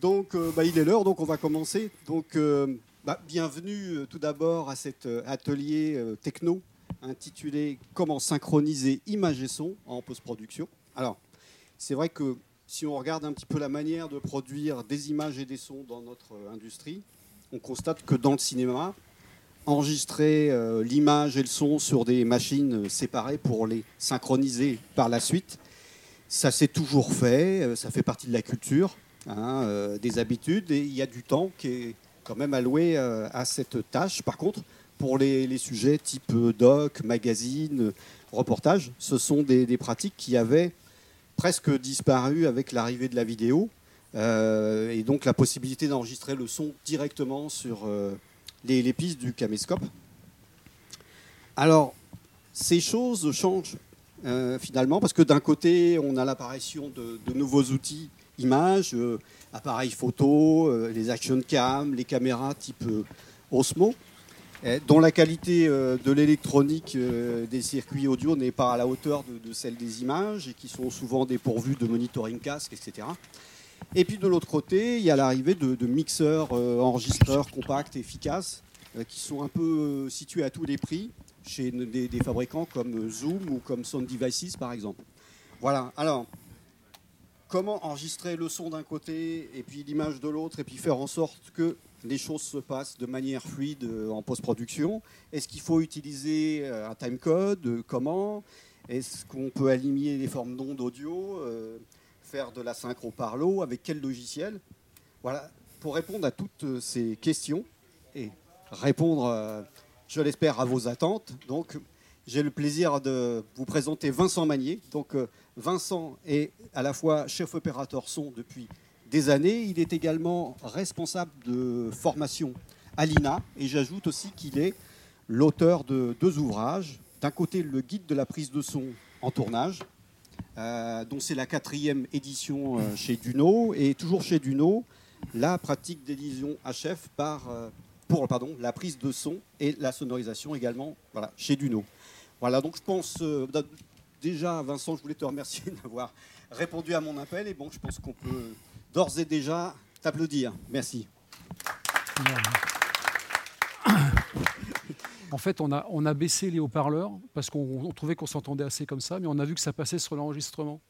Donc, euh, bah, il est l'heure, donc on va commencer. Donc, euh, bah, bienvenue euh, tout d'abord à cet atelier techno intitulé Comment synchroniser image et son en post-production. Alors, c'est vrai que si on regarde un petit peu la manière de produire des images et des sons dans notre industrie, on constate que dans le cinéma, enregistrer l'image et le son sur des machines séparées pour les synchroniser par la suite, ça s'est toujours fait, ça fait partie de la culture, hein, euh, des habitudes, et il y a du temps qui est quand même alloué euh, à cette tâche. Par contre, pour les, sujets type doc, magazine, reportage, ce sont des, pratiques qui avaient presque disparu avec l'arrivée de la vidéo, euh, et donc la possibilité d'enregistrer le son directement sur les, pistes du caméscope. Alors, ces choses changent finalement, parce que d'un côté, on a l'apparition de nouveaux outils images, euh, appareils photo, euh, les action cam, les caméras type euh, Osmo, dont la qualité de l'électronique des circuits audio n'est pas à la hauteur de, celle des images et qui sont souvent dépourvus de monitoring casque, etc. Et puis de l'autre côté, il y a l'arrivée de, mixeurs, enregistreurs compacts, efficaces, qui sont un peu situés à tous les prix chez des, des fabricants comme Zoom ou comme Sound Devices par exemple. Voilà, alors comment enregistrer le son d'un côté et puis l'image de l'autre et puis faire en sorte que les choses se passent de manière fluide euh, en post-production Est-ce qu'il faut utiliser euh, un timecode Euh, Comment? Est-ce qu'on peut aligner les formes d'ondes audio Faire de la synchro par l'eau Avec quel logiciel? Voilà, pour répondre à toutes ces questions et répondre, je l'espère, à vos attentes. Donc, j'ai le plaisir de vous présenter Vincent Magnier. Donc, euh, Vincent est à la fois chef opérateur son depuis des années. Il est également responsable de formation à l'INA. Et j'ajoute aussi qu'il est l'auteur de deux ouvrages. D'un côté, le guide de la prise de son en tournage, euh, dont c'est la quatrième édition euh, chez Duno. Et toujours chez Duno, la pratique d'édition HF par, pour pardon, la prise de son et la sonorisation également voilà, chez Duno. Voilà, donc je pense euh, d- déjà, Vincent, je voulais te remercier d'avoir répondu à mon appel. Et bon, je pense qu'on peut d'ores et déjà t'applaudir. Merci. En fait, on a, on a baissé les haut-parleurs parce qu'on on trouvait qu'on s'entendait assez comme ça, mais on a vu que ça passait sur l'enregistrement.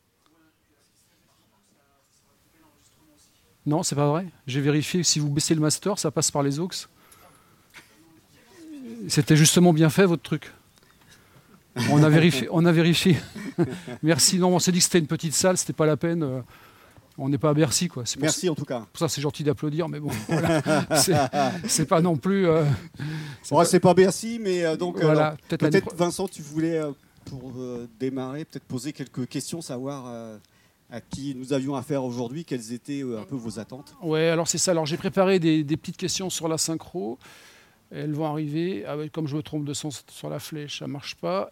Non, c'est pas vrai. J'ai vérifié. Si vous baissez le master, ça passe par les aux. C'était justement bien fait votre truc. On a vérifié. On a vérifié. Merci. Non, on s'est dit que c'était une petite salle, c'était pas la peine. euh, On n'est pas à Bercy, quoi. Merci en tout cas. pour ça, c'est gentil d'applaudir, mais bon, voilà. c'est pas non plus. euh, c'est pas- pas Bercy, mais euh, donc Voilà, alors, peut-être peut-être Vincent, tu voulais euh, pour euh, démarrer peut-être poser quelques questions, savoir euh, à qui nous avions affaire aujourd'hui, quelles étaient euh, un peu vos attentes. Ouais, alors c'est ça. Alors j'ai préparé des, des petites questions sur la synchro. Elles vont arriver. Ouais, comme je me trompe de sens sur la flèche, ça marche pas.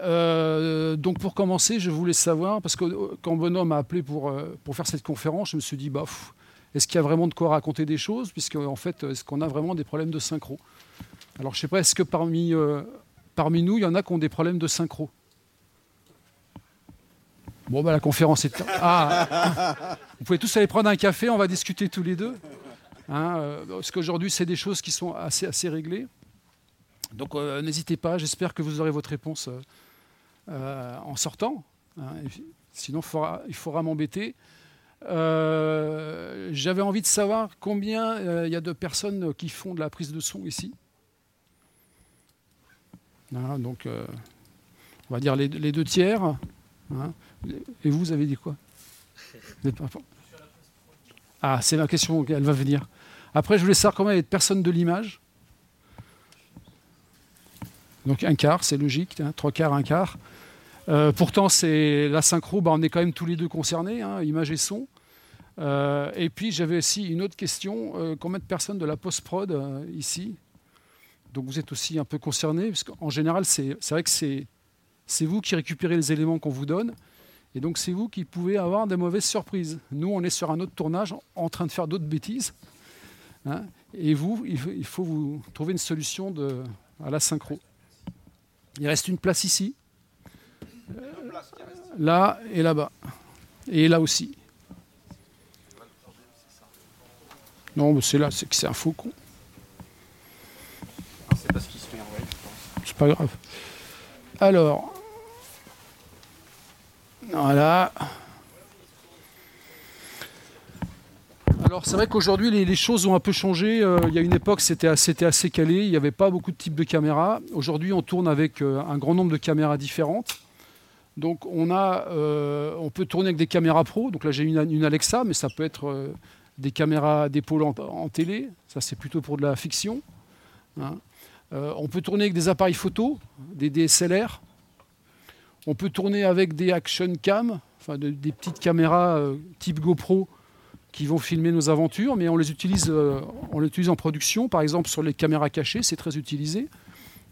Euh, donc pour commencer, je voulais savoir, parce que euh, quand Bonhomme m'a appelé pour, euh, pour faire cette conférence, je me suis dit, bah, est-ce qu'il y a vraiment de quoi raconter des choses Puisque en fait, est-ce qu'on a vraiment des problèmes de synchro? Alors je sais pas, est-ce que parmi, parmi nous, il y en a qui ont des problèmes de synchro? Bon, bah, la conférence est. Ah Vous pouvez tous aller prendre un café, on va discuter tous les deux. Hein, euh, parce qu'aujourd'hui, c'est des choses qui sont assez, réglées. Donc, euh, n'hésitez pas, j'espère que vous aurez votre réponse euh, en sortant. hein. Sinon, il faudra, m'embêter. J'avais envie de savoir combien il y a de personnes qui font de la prise de son ici. Voilà, donc, on va dire les, deux tiers. hein. Et vous, vous avez dit quoi? Ah, c'est ma question, elle va venir. Après, je voulais savoir combien il y de personnes de l'image. Donc un quart, c'est logique, hein, trois quarts, un quart. Euh, pourtant, c'est la synchro, bah, on est quand même tous les deux concernés, hein, image et son. Euh, et puis j'avais aussi une autre question euh, combien de personnes de la post-prod ici? Donc vous êtes aussi un peu concernés, parce qu'en général, c'est vrai que c'est vous qui récupérez les éléments qu'on vous donne, et donc c'est vous qui pouvez avoir des mauvaises surprises. Nous, on est sur un autre tournage, en train de faire d'autres bêtises, hein, et vous, il faut, vous trouver une solution de, à la synchro. Il reste une place ici, là et là-bas, et là aussi. Non, mais c'est là, c'est que c'est un je pense. C'est pas grave. Alors. Voilà. Alors c'est vrai qu'aujourd'hui les, choses ont un peu changé. Euh, il y a une époque c'était assez, assez calé, il n'y avait pas beaucoup de types de caméras. Aujourd'hui on tourne avec euh, un grand nombre de caméras différentes. Donc euh, on peut tourner avec des caméras pro. Donc là j'ai une, Alexa, mais ça peut être des caméras d'épaule en, télé. Ça c'est plutôt pour de la fiction. hein. On peut tourner avec des appareils photo, des DSLR. On peut tourner avec des action cam, des petites caméras euh, type GoPro qui vont filmer nos aventures, mais on les utilise, euh, on les utilise en production. Par exemple, sur les caméras cachées, c'est très utilisé.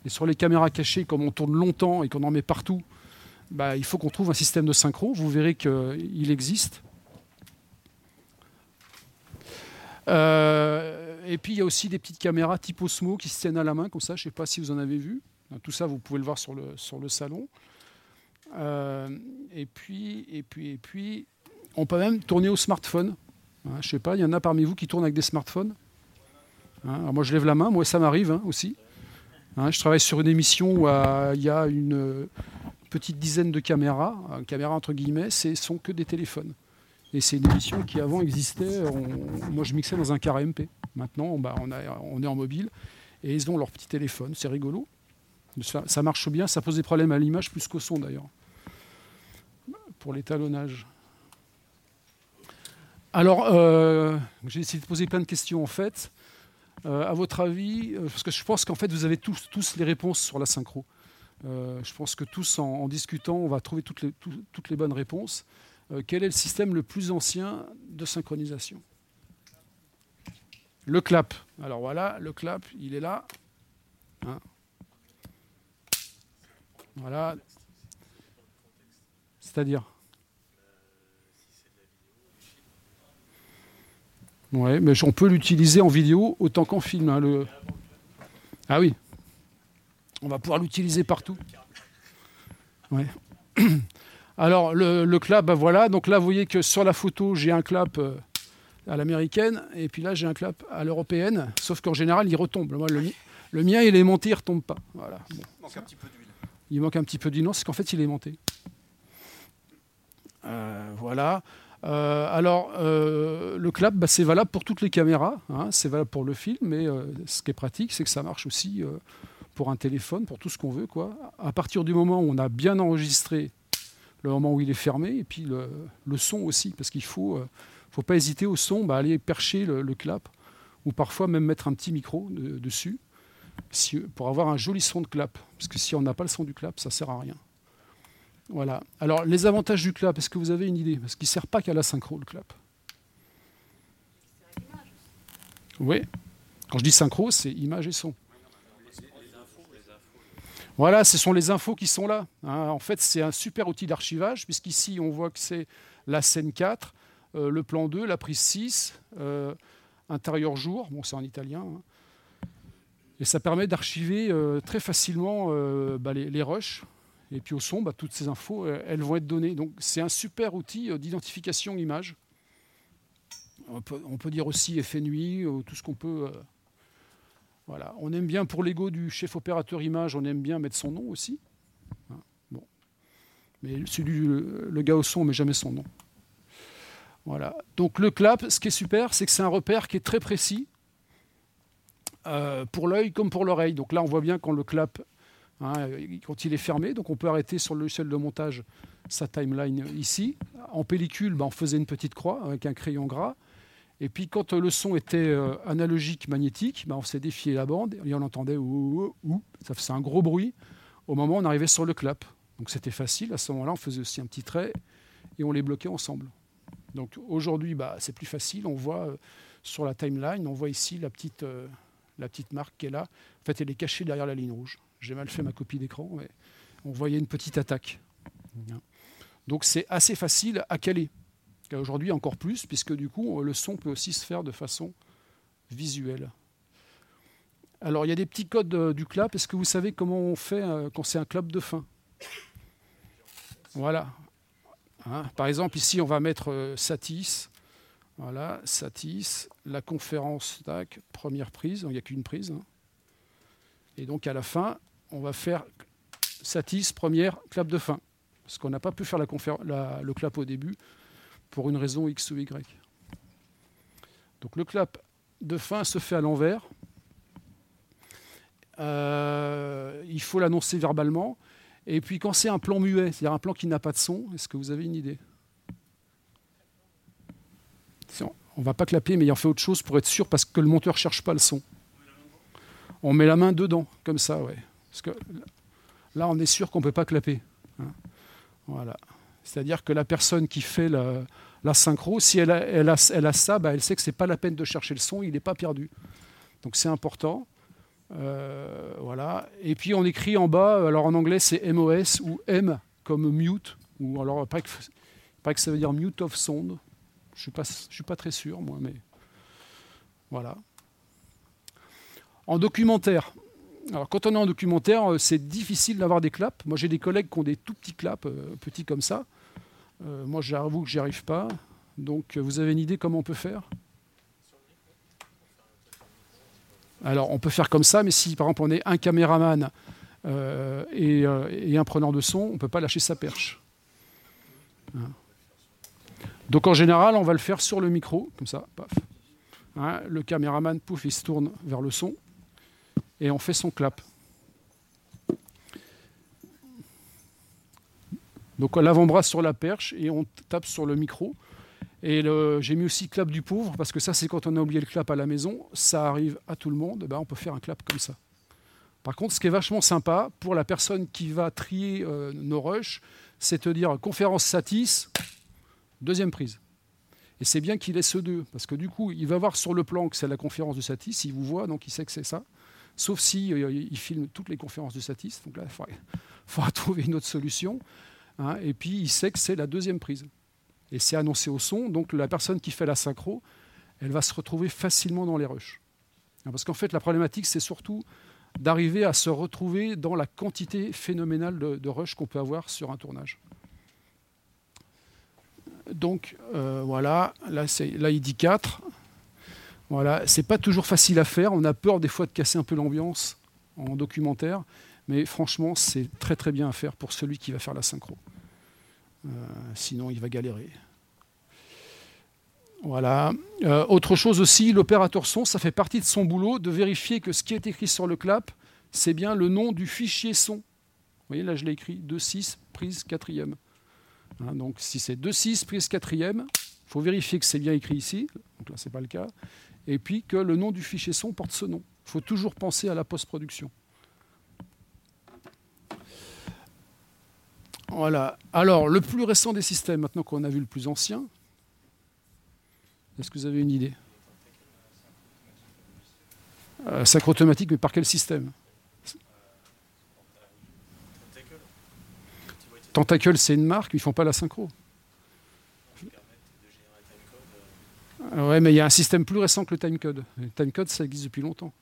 Et sur les caméras cachées, comme on tourne longtemps et qu'on en met partout, bah, il faut qu'on trouve un système de synchro. Vous verrez qu'il existe. Euh, et puis il y a aussi des petites caméras type Osmo qui se tiennent à la main comme ça. Je ne sais pas si vous en avez vu. Tout ça, vous pouvez le voir sur le salon. Euh, et puis, et puis, et puis, on peut même tourner au smartphone. Hein, je ne sais pas, il y en a parmi vous qui tournent avec des smartphones. Hein, moi, je lève la main. Moi, ça m'arrive hein, aussi. Hein, je travaille sur une émission où euh, il y a une euh, petite dizaine de caméras. Caméras entre guillemets, ce sont que des téléphones. Et c'est une émission qui avant existait. moi, je mixais dans un car MP. Maintenant, bah, on, est en mobile et ils ont leur petit téléphone. C'est rigolo. Ça marche bien. Ça pose des problèmes à l'image plus qu'au son d'ailleurs. Pour l'étalonnage. Alors, euh, j'ai essayé de poser plein de questions en fait. Euh, à votre avis, euh, parce que je pense qu'en fait vous avez tous, tous les réponses sur la synchro. Euh, je pense que tous, en, discutant, on va trouver toutes les, tout- toutes les bonnes réponses. Quel est le système le plus ancien de synchronisation? Le clap. Alors voilà, le clap, il est là. Hein. Voilà. C'est-à-dire? Ouais, mais on peut l'utiliser en vidéo autant qu'en film. hein, le... Ah oui. On va pouvoir l'utiliser partout. Ouais. Alors, le, le clap, bah voilà. Donc là, vous voyez que sur la photo, j'ai un clap euh, à l'américaine, et puis là, j'ai un clap à l'européenne. Sauf qu'en général, il retombe. Moi, le, mi- le mien, il est monté, il retombe pas. Voilà. Bon. Il manque un petit peu d'huile. Il manque un petit peu d'huile. Non, c'est qu'en fait, il est monté. Euh, voilà. Euh, alors, euh, le clap, bah, c'est valable pour toutes les caméras. hein. c'est valable pour le film, mais euh, ce qui est pratique, c'est que ça marche aussi pour un téléphone, pour tout ce qu'on veut. À partir du moment où on a bien enregistré le moment où il est fermé, et puis le, son aussi, parce qu'il faut, euh, faut pas hésiter au son, bah, aller percher le, clap, ou parfois même mettre un petit micro de- dessus, pour avoir un joli son de clap. Parce que si on n'a pas le son du clap, ça sert à rien. Voilà. Alors, les avantages du clap, est-ce que vous avez une idée? Parce qu'il ne sert pas qu'à la synchro, le clap. Oui. Quand je dis synchro, c'est image et son. Voilà, ce sont les infos qui sont là. hein. En fait, c'est un super outil d'archivage, puisqu'ici, on voit que c'est la scène 4, euh, le plan 2, la prise 6, euh, intérieur jour, bon, c'est en italien. hein. Et ça permet d'archiver euh, très facilement bah, les, les rushs. Et puis au son, bah, toutes ces infos, euh, elles vont être données. Donc c'est un super outil euh, d'identification image. On peut, dire aussi effet nuit, euh, tout ce qu'on peut. voilà. On aime bien pour l'ego du chef opérateur image, on aime bien mettre son nom aussi. Hein, bon. Mais celui le, gars au son, on met jamais son nom. Voilà. Donc le clap, ce qui est super, c'est que c'est un repère qui est très précis pour l'œil comme pour l'oreille. Donc là, on voit bien quand le clap, hein, quand il est fermé, donc on peut arrêter sur le logiciel de montage sa timeline ici. En pellicule, ben, on faisait une petite croix avec un crayon gras. Et puis quand le son était euh, analogique magnétique, ben, on s'est défié la bande et on entendait ouh, ouh. ça faisait un gros bruit au moment où on arrivait sur le clap. Donc c'était facile. À ce moment-là, on faisait aussi un petit trait et on les bloquait ensemble. Donc aujourd'hui, bah, c'est plus facile. On voit euh, sur la timeline, on voit ici la petite, euh, la petite marque qui est là. En fait, elle est cachée derrière la ligne rouge. J'ai mal fait ma copie d'écran, mais on voyait une petite attaque. Donc c'est assez facile à caler. Aujourd'hui encore plus, puisque du coup le son peut aussi se faire de façon visuelle. Alors il y a des petits codes euh, du clap. Est-ce que vous savez comment on fait euh, quand c'est un clap de fin? Voilà. Hein, par exemple, ici on va mettre euh, Satis. Voilà, Satis, la conférence, tac, première prise, il n'y a qu'une prise. Hein. Et donc à la fin, on va faire Satis, première, clap de fin. Parce qu'on n'a pas pu faire le clap au début pour une raison X ou Y. Donc le clap de fin se fait à l'envers. Euh, il faut l'annoncer verbalement. Et puis quand c'est un plan muet, c'est-à-dire un plan qui n'a pas de son, est-ce que vous avez une idée? On ne va pas clapper, mais il en fait autre chose pour être sûr, parce que le monteur ne cherche pas le son. On met la main dedans, comme ça, ouais. Parce que là, on est sûr qu'on ne peut pas clapper. Hein. Voilà. C'est-à-dire que la personne qui fait la, synchro, si elle a, ça, bah, elle sait que ce n'est pas la peine de chercher le son, il n'est pas perdu. Donc c'est important. Euh, voilà. Et puis on écrit en bas, alors en anglais c'est MOS ou M comme mute, ou alors pas que, pas ça veut dire mute of sound. Je ne suis, suis, pas très sûr, moi, mais voilà. En documentaire, alors quand on est en documentaire, euh, c'est difficile d'avoir des claps. Moi j'ai des collègues qui ont des tout petits claps, euh, petits comme ça. moi j'avoue que j'y arrive pas. Donc vous avez une idée comment on peut faire? Alors on peut faire comme ça, mais si par exemple on est un caméraman euh, euh, et, un preneur de son, on ne peut pas lâcher sa perche. Hein. Donc en général, on va le faire sur le micro, comme ça, paf. Hein, le caméraman, pouf, il se tourne vers le son et on fait son clap. Donc l'avant-bras sur la perche et on tape sur le micro. Et j'ai mis aussi clap du pauvre, parce que ça, c'est quand on a oublié le clap à la maison. Ça arrive à tout le monde. Ben, on peut faire un clap comme ça. Par contre, ce qui est vachement sympa pour la personne qui va trier euh, nos rushs, c'est de dire conférence Satis, deuxième prise. Et c'est bien qu'il ait ce deux, parce que du coup, il va voir sur le plan que c'est la conférence de Satis, il vous voit, donc il sait que c'est ça. Sauf si euh, il filme toutes les conférences de Satis, donc là, il faudra, trouver une autre solution. Hein. et puis, il sait que c'est la deuxième prise et c'est annoncé au son. Donc la personne qui fait la synchro, elle va se retrouver facilement dans les rushs. Parce qu'en fait, la problématique, c'est surtout d'arriver à se retrouver dans la quantité phénoménale de, de rush qu'on peut avoir sur un tournage. Donc euh, voilà, là, là il dit 4. Voilà, c'est pas toujours facile à faire. On a peur des fois de casser un peu l'ambiance en documentaire, mais franchement, c'est très très bien à faire pour celui qui va faire la synchro. Euh, sinon, il va galérer. Voilà. Euh, autre chose aussi, l'opérateur son, ça fait partie de son boulot de vérifier que ce qui est écrit sur le clap, c'est bien le nom du fichier son. Vous voyez, là, je l'ai écrit 2.6, prise quatrième. Hein, donc, si c'est 2.6, prise quatrième, il faut vérifier que c'est bien écrit ici. Donc là, ce n'est pas le cas. Et puis que le nom du fichier son porte ce nom. Il faut toujours penser à la post-production. Voilà. Alors, le plus récent des systèmes, maintenant qu'on a vu le plus ancien, est-ce que vous avez une idée? Euh, Sacre automatique, mais par quel système? Tentacle, c'est une marque, ils ne font pas la synchro. Ouais, mais il y a un système plus récent que le timecode. Le timecode, ça existe depuis longtemps.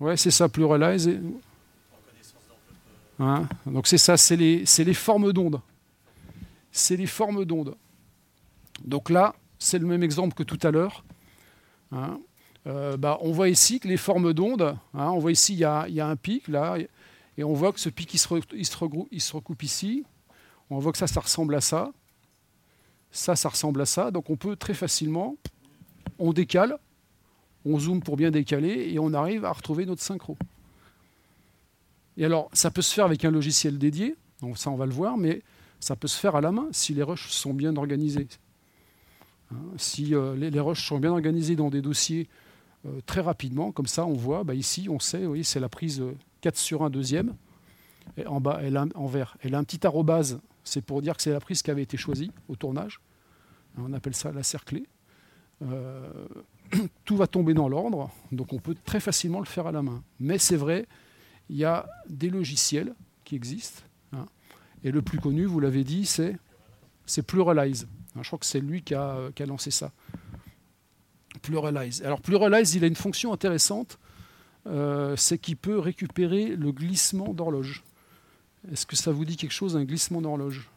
Ouais, c'est ça, Pluralize. Hein? Donc c'est ça, c'est les, les, formes d'ondes. C'est les formes d'ondes. Donc là, c'est le même exemple que tout à l'heure. Hein? Euh, bah, on voit ici que les formes d'ondes, hein, on voit ici il y, a, y, a, un pic là, et on voit que ce pic il se, regroupe, il se recoupe ici. On voit que ça, ça ressemble à ça. Ça, ça ressemble à ça. Donc on peut très facilement, on décale, on zoome pour bien décaler, et on arrive à retrouver notre synchro. Et alors, ça peut se faire avec un logiciel dédié, donc ça on va le voir, mais ça peut se faire à la main si les rushs sont bien organisés. Hein, si euh, les, rushs sont bien organisés dans des dossiers euh, très rapidement, comme ça on voit, bah, ici on sait, oui, c'est la prise 4 sur 1 deuxième, et en bas, elle a, en vert, elle a un petit arrobase, c'est pour dire que c'est la prise qui avait été choisie au tournage. On appelle ça la cerclée. Euh, tout va tomber dans l'ordre, donc on peut très facilement le faire à la main. Mais c'est vrai, il y a des logiciels qui existent. Hein. et le plus connu, vous l'avez dit, c'est, Pluralize. Hein, je crois que c'est lui qui a, lancé ça. Pluralize. Alors Pluralize, il a une fonction intéressante, euh, c'est qu'il peut récupérer le glissement d'horloge. Est-ce que ça vous dit quelque chose, un glissement d'horloge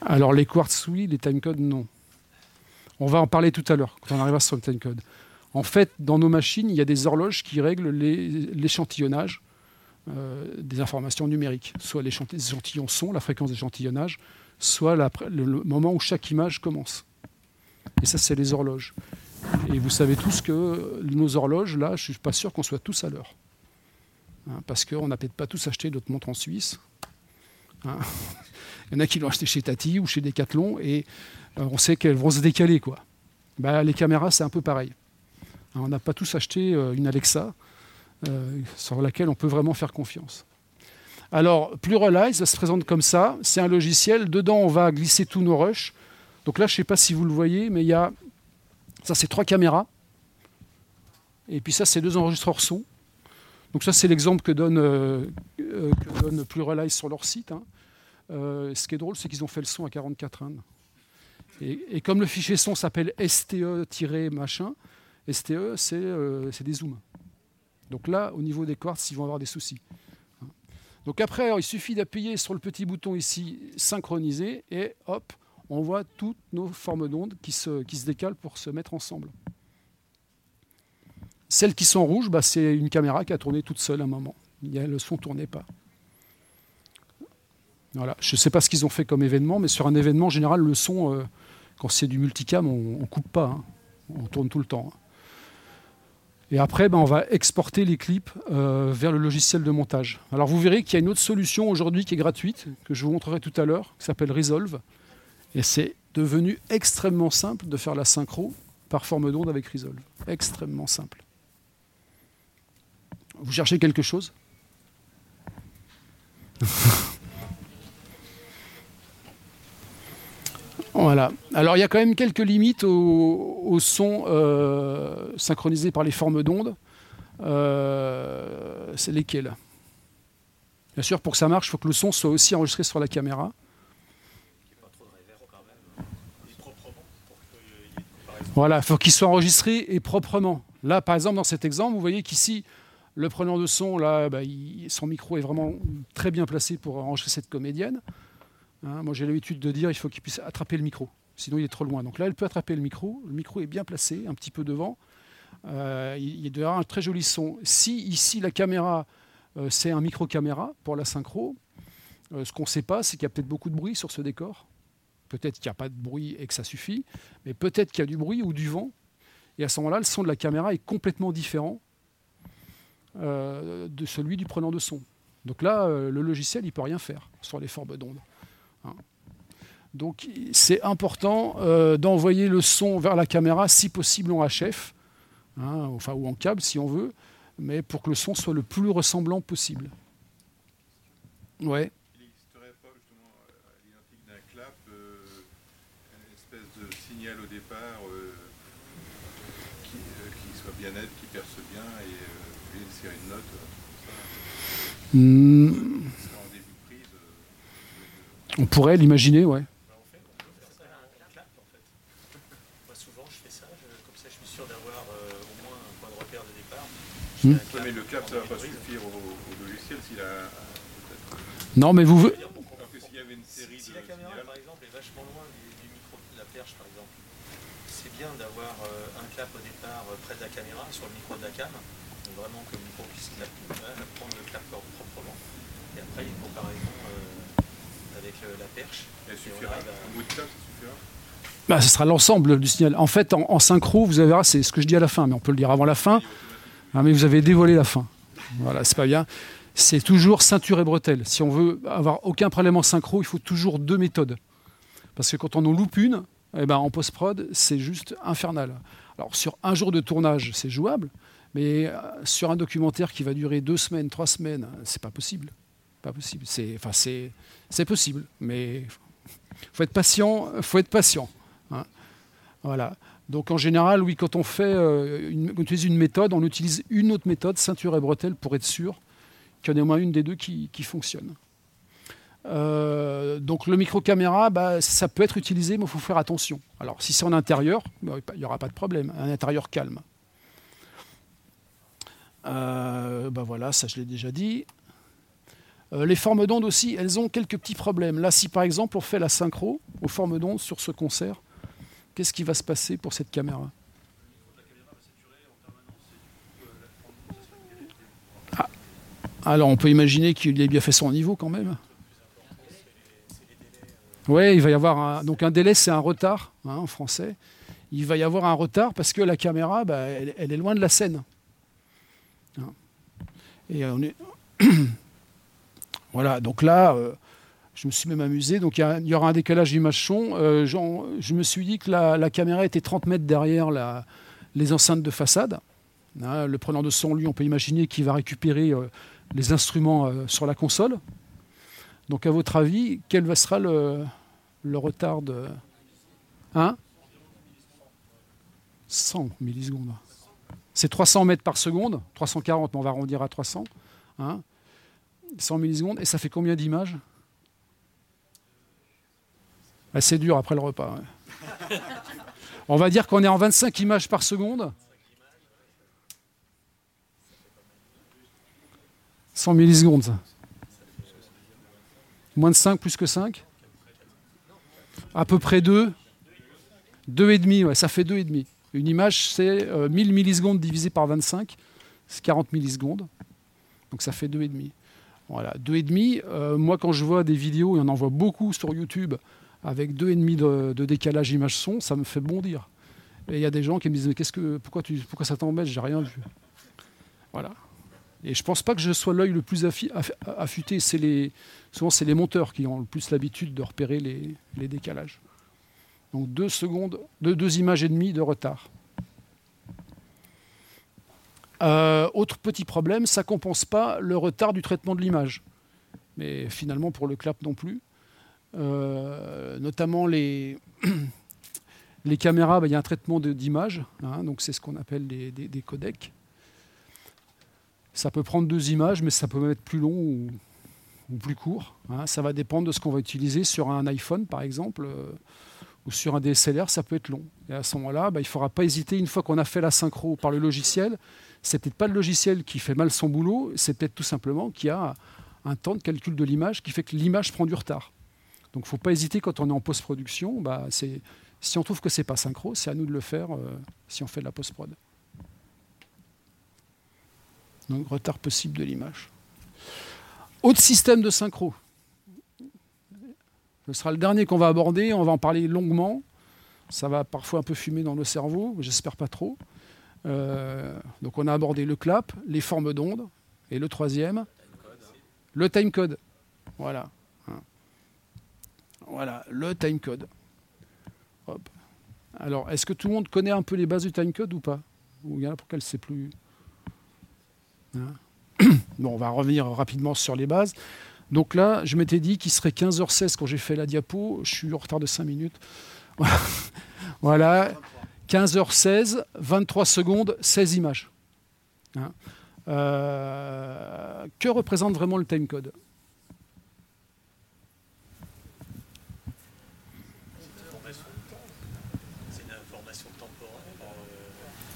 Alors les quartz, oui, les timecodes, non. On va en parler tout à l'heure, quand on arrivera sur le timecode. En fait, dans nos machines, il y a des horloges qui règlent l'échantillonnage euh, des informations numériques, soit l'échantillon son, la fréquence d'échantillonnage, soit le moment où chaque image commence. Et ça, c'est les horloges. Et vous savez tous que nos horloges, là, je ne suis pas sûr qu'on soit tous à l'heure. Hein, parce qu'on n'a peut-être pas tous acheté notre montre en Suisse. Hein. Il y en a qui l'ont acheté chez Tati ou chez Decathlon et euh, on sait qu'elles vont se décaler. Quoi. Bah, les caméras, c'est un peu pareil. Hein, on n'a pas tous acheté euh, une Alexa euh, sur laquelle on peut vraiment faire confiance. Alors, Pluralize ça se présente comme ça. C'est un logiciel. Dedans, on va glisser tous nos rushs. Donc là, je ne sais pas si vous le voyez, mais il y a. Ça, c'est trois caméras. Et puis ça, c'est deux enregistreurs son. Donc ça, c'est l'exemple que donne, euh, que donne Pluralize sur leur site. Hein. Euh, ce qui est drôle, c'est qu'ils ont fait le son à 44 Indes. Et, et, comme le fichier son s'appelle STE-machin, STE, c'est des zooms. Donc là, au niveau des quartz, ils vont avoir des soucis. Donc après, il suffit d'appuyer sur le petit bouton ici, synchroniser, et hop, on voit toutes nos formes d'ondes qui se, décalent pour se mettre ensemble. Celles qui sont rouges, bah, c'est une caméra qui a tourné toute seule à un moment. Le son ne tournait pas. Voilà. Je ne sais pas ce qu'ils ont fait comme événement, mais sur un événement en général, le son, euh, quand c'est du multicam, on ne coupe pas. Hein. On tourne tout le temps. Hein. Et après, ben, on va exporter les clips euh, vers le logiciel de montage. Alors vous verrez qu'il y a une autre solution aujourd'hui qui est gratuite, que je vous montrerai tout à l'heure, qui s'appelle Resolve. Et c'est devenu extrêmement simple de faire la synchro par forme d'onde avec Resolve. Extrêmement simple. Vous cherchez quelque chose? Voilà. Alors il y a quand même quelques limites au, son euh, synchronisé par les formes d'ondes. Euh, c'est lesquelles? Bien sûr, pour que ça marche, il faut que le son soit aussi enregistré sur la caméra. Voilà, il faut qu'il soit enregistré et proprement. Là, par exemple, dans cet exemple, vous voyez qu'ici, le preneur de son, là, bah, son micro est vraiment très bien placé pour enregistrer cette comédienne. Hein, moi, j'ai l'habitude de dire il faut qu'il puisse attraper le micro, sinon il est trop loin. Donc là, elle peut attraper le micro. Le micro est bien placé, un petit peu devant. Euh, il y a un très joli son. Si ici la caméra, euh, c'est un micro-caméra pour la synchro, euh, ce qu'on ne sait pas, c'est qu'il y a peut-être beaucoup de bruit sur ce décor. Peut-être qu'il n'y a pas de bruit et que ça suffit, mais peut-être qu'il y a du bruit ou du vent. Et à ce moment-là, le son de la caméra est complètement différent de celui du prenant de son. Donc là, le logiciel, il ne peut rien faire sur les formes d'ondes. Hein. Donc c'est important euh, d'envoyer le son vers la caméra, si possible en HF, hein, enfin, ou en câble si on veut, mais pour que le son soit le plus ressemblant possible. Ouais. Il n'existerait pas justement à l'identique d'un clap euh, une espèce au départ euh, qui, soit bien net, qui perce bien et une série de notes. Hmm. On pourrait l'imaginer, ouais. souvent, je fais ça, comme ça je suis sûr d'avoir euh, au moins un point de repère de départ. Hmm. mais le clap, ça ne va pas suffire au, logiciel s'il a. Non, mais vous. Parce que s'il y avait une série si, la caméra, par exemple, est vachement loin du, micro de la perche, par exemple, bien d'avoir euh, un clap au départ euh, près de la caméra, sur le micro de la cam, donc vraiment que le micro puisse prendre le clap proprement. Et après, il y a une comparaison avec euh, la perche. Elle suffira. bout de ça bah, ce sera l'ensemble du signal. En fait, en, synchro, vous verrez, c'est ce que je dis à la fin, mais on peut le dire avant la fin. Ah, mais vous avez dévoilé la fin. Voilà, c'est pas bien. C'est toujours ceinture et bretelle. Si on veut avoir aucun problème en synchro, il faut toujours deux méthodes. Parce que quand on en loupe une, eh ben, en post-prod, c'est juste infernal. Alors sur un jour de tournage, c'est jouable, mais euh, sur un documentaire qui va durer deux semaines, trois semaines, c'est pas possible. Pas possible. C'est, enfin, c'est, c'est possible, mais faut être patient. Faut être patient. Hein. Voilà. Donc en général, oui, quand on fait, euh, une, utilise une méthode, on utilise une autre méthode, ceinture et bretelle, pour être sûr qu'il y en ait au moins une des deux qui, fonctionne. Euh, donc le micro-caméra, bah, ça peut être utilisé, mais il faut faire attention. Alors si c'est en intérieur, bah, il n'y aura pas de problème, un intérieur calme. Euh, bah voilà, ça je l'ai déjà dit. les formes d'onde aussi, elles ont quelques petits problèmes. Là, si par exemple on fait la synchro aux formes d'onde sur ce concert, qu'est-ce qui va se passer pour cette caméra? Ah. Alors on peut imaginer qu'il ait bien fait son niveau quand même. Oui, il va y avoir un, donc un délai, c'est un retard hein, en français. Il va y avoir un retard parce que la caméra, bah, elle, est loin de la scène. Hein. Voilà, donc là, euh, je me suis même amusé. Donc il y, aura un décalage d'image son. Euh, je me suis dit que la, caméra était 30 mètres derrière les enceintes de façade. Hein, le preneur de son, lui, on peut imaginer qu'il va récupérer euh, les instruments sur la console. Donc à votre avis, quel sera le, le retard de... Hein? 100 millisecondes. C'est 300 mètres par seconde, 340, mais on va arrondir à 300. Hein? 100 millisecondes, et ça fait combien d'images? Bah, C'est dur après le repas. on va dire qu'on est en 25 images par seconde. 100 millisecondes. Moins de 5, plus que 5 À peu près 2. 2,5, ouais, ça fait 2,5. Une image, c'est 1000 euh, millisecondes divisé par 25, c'est 40 millisecondes. Donc ça fait 2,5. Voilà, 2,5. Euh, moi, quand je vois des vidéos, et on en voit beaucoup sur YouTube, avec 2,5 de, de décalage image-son, ça me fait bondir. Et il y a des gens qui me disent Mais qu'est-ce que, pourquoi, tu, pourquoi ça t'embête? J'ai rien vu. Voilà. Et je pense pas que je sois l'œil le plus affûté. Souvent, c'est les monteurs qui ont le plus l'habitude de repérer les, décalages. Donc deux secondes, deux, images et demie de retard. Euh, autre petit problème, ça ne compense pas le retard du traitement de l'image. Mais finalement, pour le clap non plus. Euh, notamment les, les caméras, bah, il y a un traitement d'image, hein, donc c'est ce qu'on appelle des, codecs. Ça peut prendre deux images, mais ça peut même être plus long ou, plus court. Hein. Ça va dépendre de ce qu'on va utiliser sur un iPhone, par exemple. Euh, ou sur un DSLR, ça peut être long. Et à ce moment-là, bah, il ne faudra pas hésiter, une fois qu'on a fait la synchro par le logiciel, c'est peut-être pas le logiciel qui fait mal son boulot, c'est peut-être tout simplement qu'il y a un temps de calcul de l'image qui fait que l'image prend du retard. Donc il ne faut pas hésiter quand on est en post-production, bah, si on trouve que ce n'est pas synchro, c'est à nous de le faire euh, si on fait de la post-prod. Donc retard possible de l'image. Autre système de synchro. Ce sera le dernier qu'on va aborder. On va en parler longuement. Ça va parfois un peu fumer dans le cerveau, j'espère pas trop. Euh, donc on a abordé le clap, les formes d'ondes, et le troisième, le timecode. Voilà. Voilà, le timecode. Alors, est-ce que tout le monde connaît un peu les bases du timecode ou pas? Ou il y en a pour qu'elle ne sait plus? Bon, on va revenir rapidement sur les bases. Donc là, je m'étais dit qu'il serait 15h16 quand j'ai fait la diapo. Je suis en retard de 5 minutes. Voilà. 15h16, 23 secondes, 16 images. Hein. Euh, que représente vraiment le timecode? C'est une information.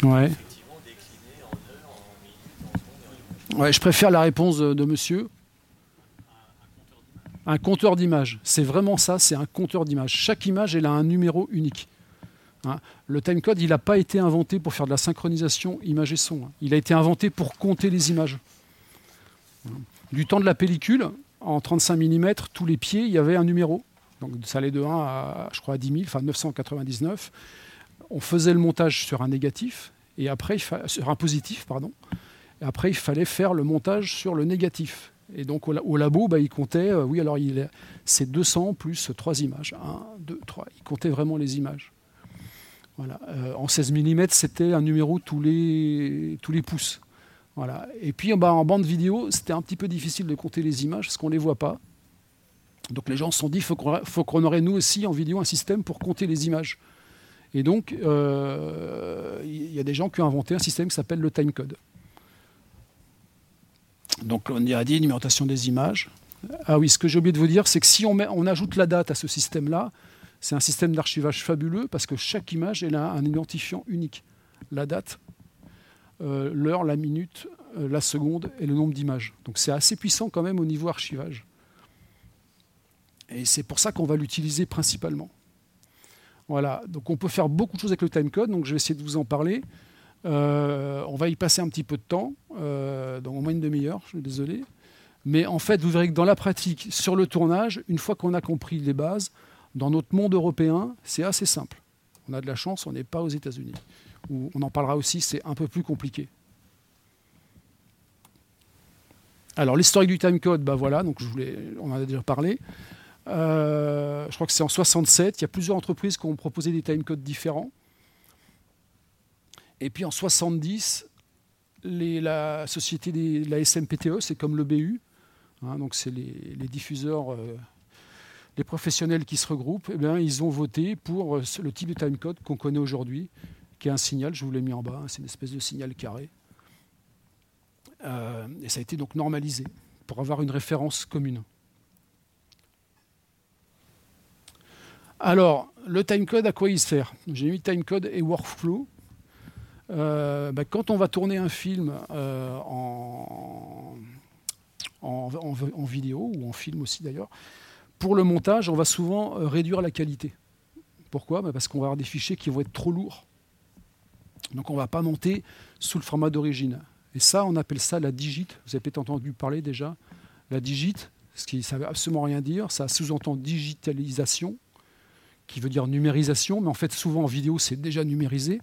Euh, ouais. Effectivement, déclinée en heures, en minutes, en secondes. Je préfère la réponse de monsieur. Un compteur d'images. C'est vraiment ça, c'est un compteur d'images. Chaque image, elle a un numéro unique. Hein. le timecode, il n'a pas été inventé pour faire de la synchronisation image et son. Il a été inventé pour compter les images. Du temps de la pellicule, en 35 mm, tous les pieds, il y avait un numéro. Donc ça allait de 1 à, je crois, à 10 000, enfin 999. On faisait le montage sur un négatif, et après, sur un positif, pardon. Après, il fallait faire le montage sur le négatif. Et donc au, labo, bah, il comptait, euh, oui, alors c'est 200 plus 3 images. 1, 2, 3. Il comptait vraiment les images. Euh, en 16 mm, c'était un numéro tous les, pouces. Et puis bah, en bande vidéo, c'était un petit peu difficile de compter les images parce qu'on ne les voit pas. Donc les gens se sont dit, il faut qu'on aurait nous aussi en vidéo un système pour compter les images. Et donc, euh, il y a des gens qui ont inventé un système qui s'appelle le timecode. Donc on y a dit numérotation des images. Ah oui, ce que j'ai oublié de vous dire, c'est que si on, ajoute la date à ce système-là, c'est un système d'archivage fabuleux parce que chaque image elle a un identifiant unique. La date, euh, l'heure, la minute, euh, la seconde et le nombre d'images. Donc c'est assez puissant quand même au niveau archivage. Et c'est pour ça qu'on va l'utiliser principalement. Voilà, donc on peut faire beaucoup de choses avec le timecode, donc je vais essayer de vous en parler. Euh, on va y passer un petit peu de temps, euh, donc au moins une demi-heure, je suis désolé. Mais en fait, vous verrez que dans la pratique, sur le tournage, une fois qu'on a compris les bases, dans notre monde européen, c'est assez simple. On a de la chance, on n'est pas aux États-Unis. On en parlera aussi, c'est un peu plus compliqué. Alors l'historique du timecode, bah je on en a déjà parlé. Euh, je crois que c'est en 67. Il y a plusieurs entreprises qui ont proposé des timecodes différents. Et puis en 70, les, la société de la SMPTE, c'est comme le BU, hein, donc c'est les, diffuseurs, euh, les professionnels qui se regroupent, eh bien, ils ont voté pour euh, le type de timecode qu'on connaît aujourd'hui, qui est un signal, je vous l'ai mis en bas, hein, c'est une espèce de signal carré. et ça a été donc normalisé pour avoir une référence commune. Alors, le timecode, à quoi il sert? J'ai mis timecode et workflow. Euh, bah, quand on va tourner un film euh, en, vidéo, ou en film aussi d'ailleurs, pour le montage, on va souvent euh, réduire la qualité. Pourquoi? Bah, Parce qu'on va avoir des fichiers qui vont être trop lourds. Donc on ne va pas monter sous le format d'origine. Et ça, on appelle ça la digit. Vous avez peut-être entendu parler déjà. La digit, ce qui ne veut absolument rien dire, ça sous-entend digitalisation qui veut dire numérisation, mais en fait, souvent en vidéo, c'est déjà numérisé.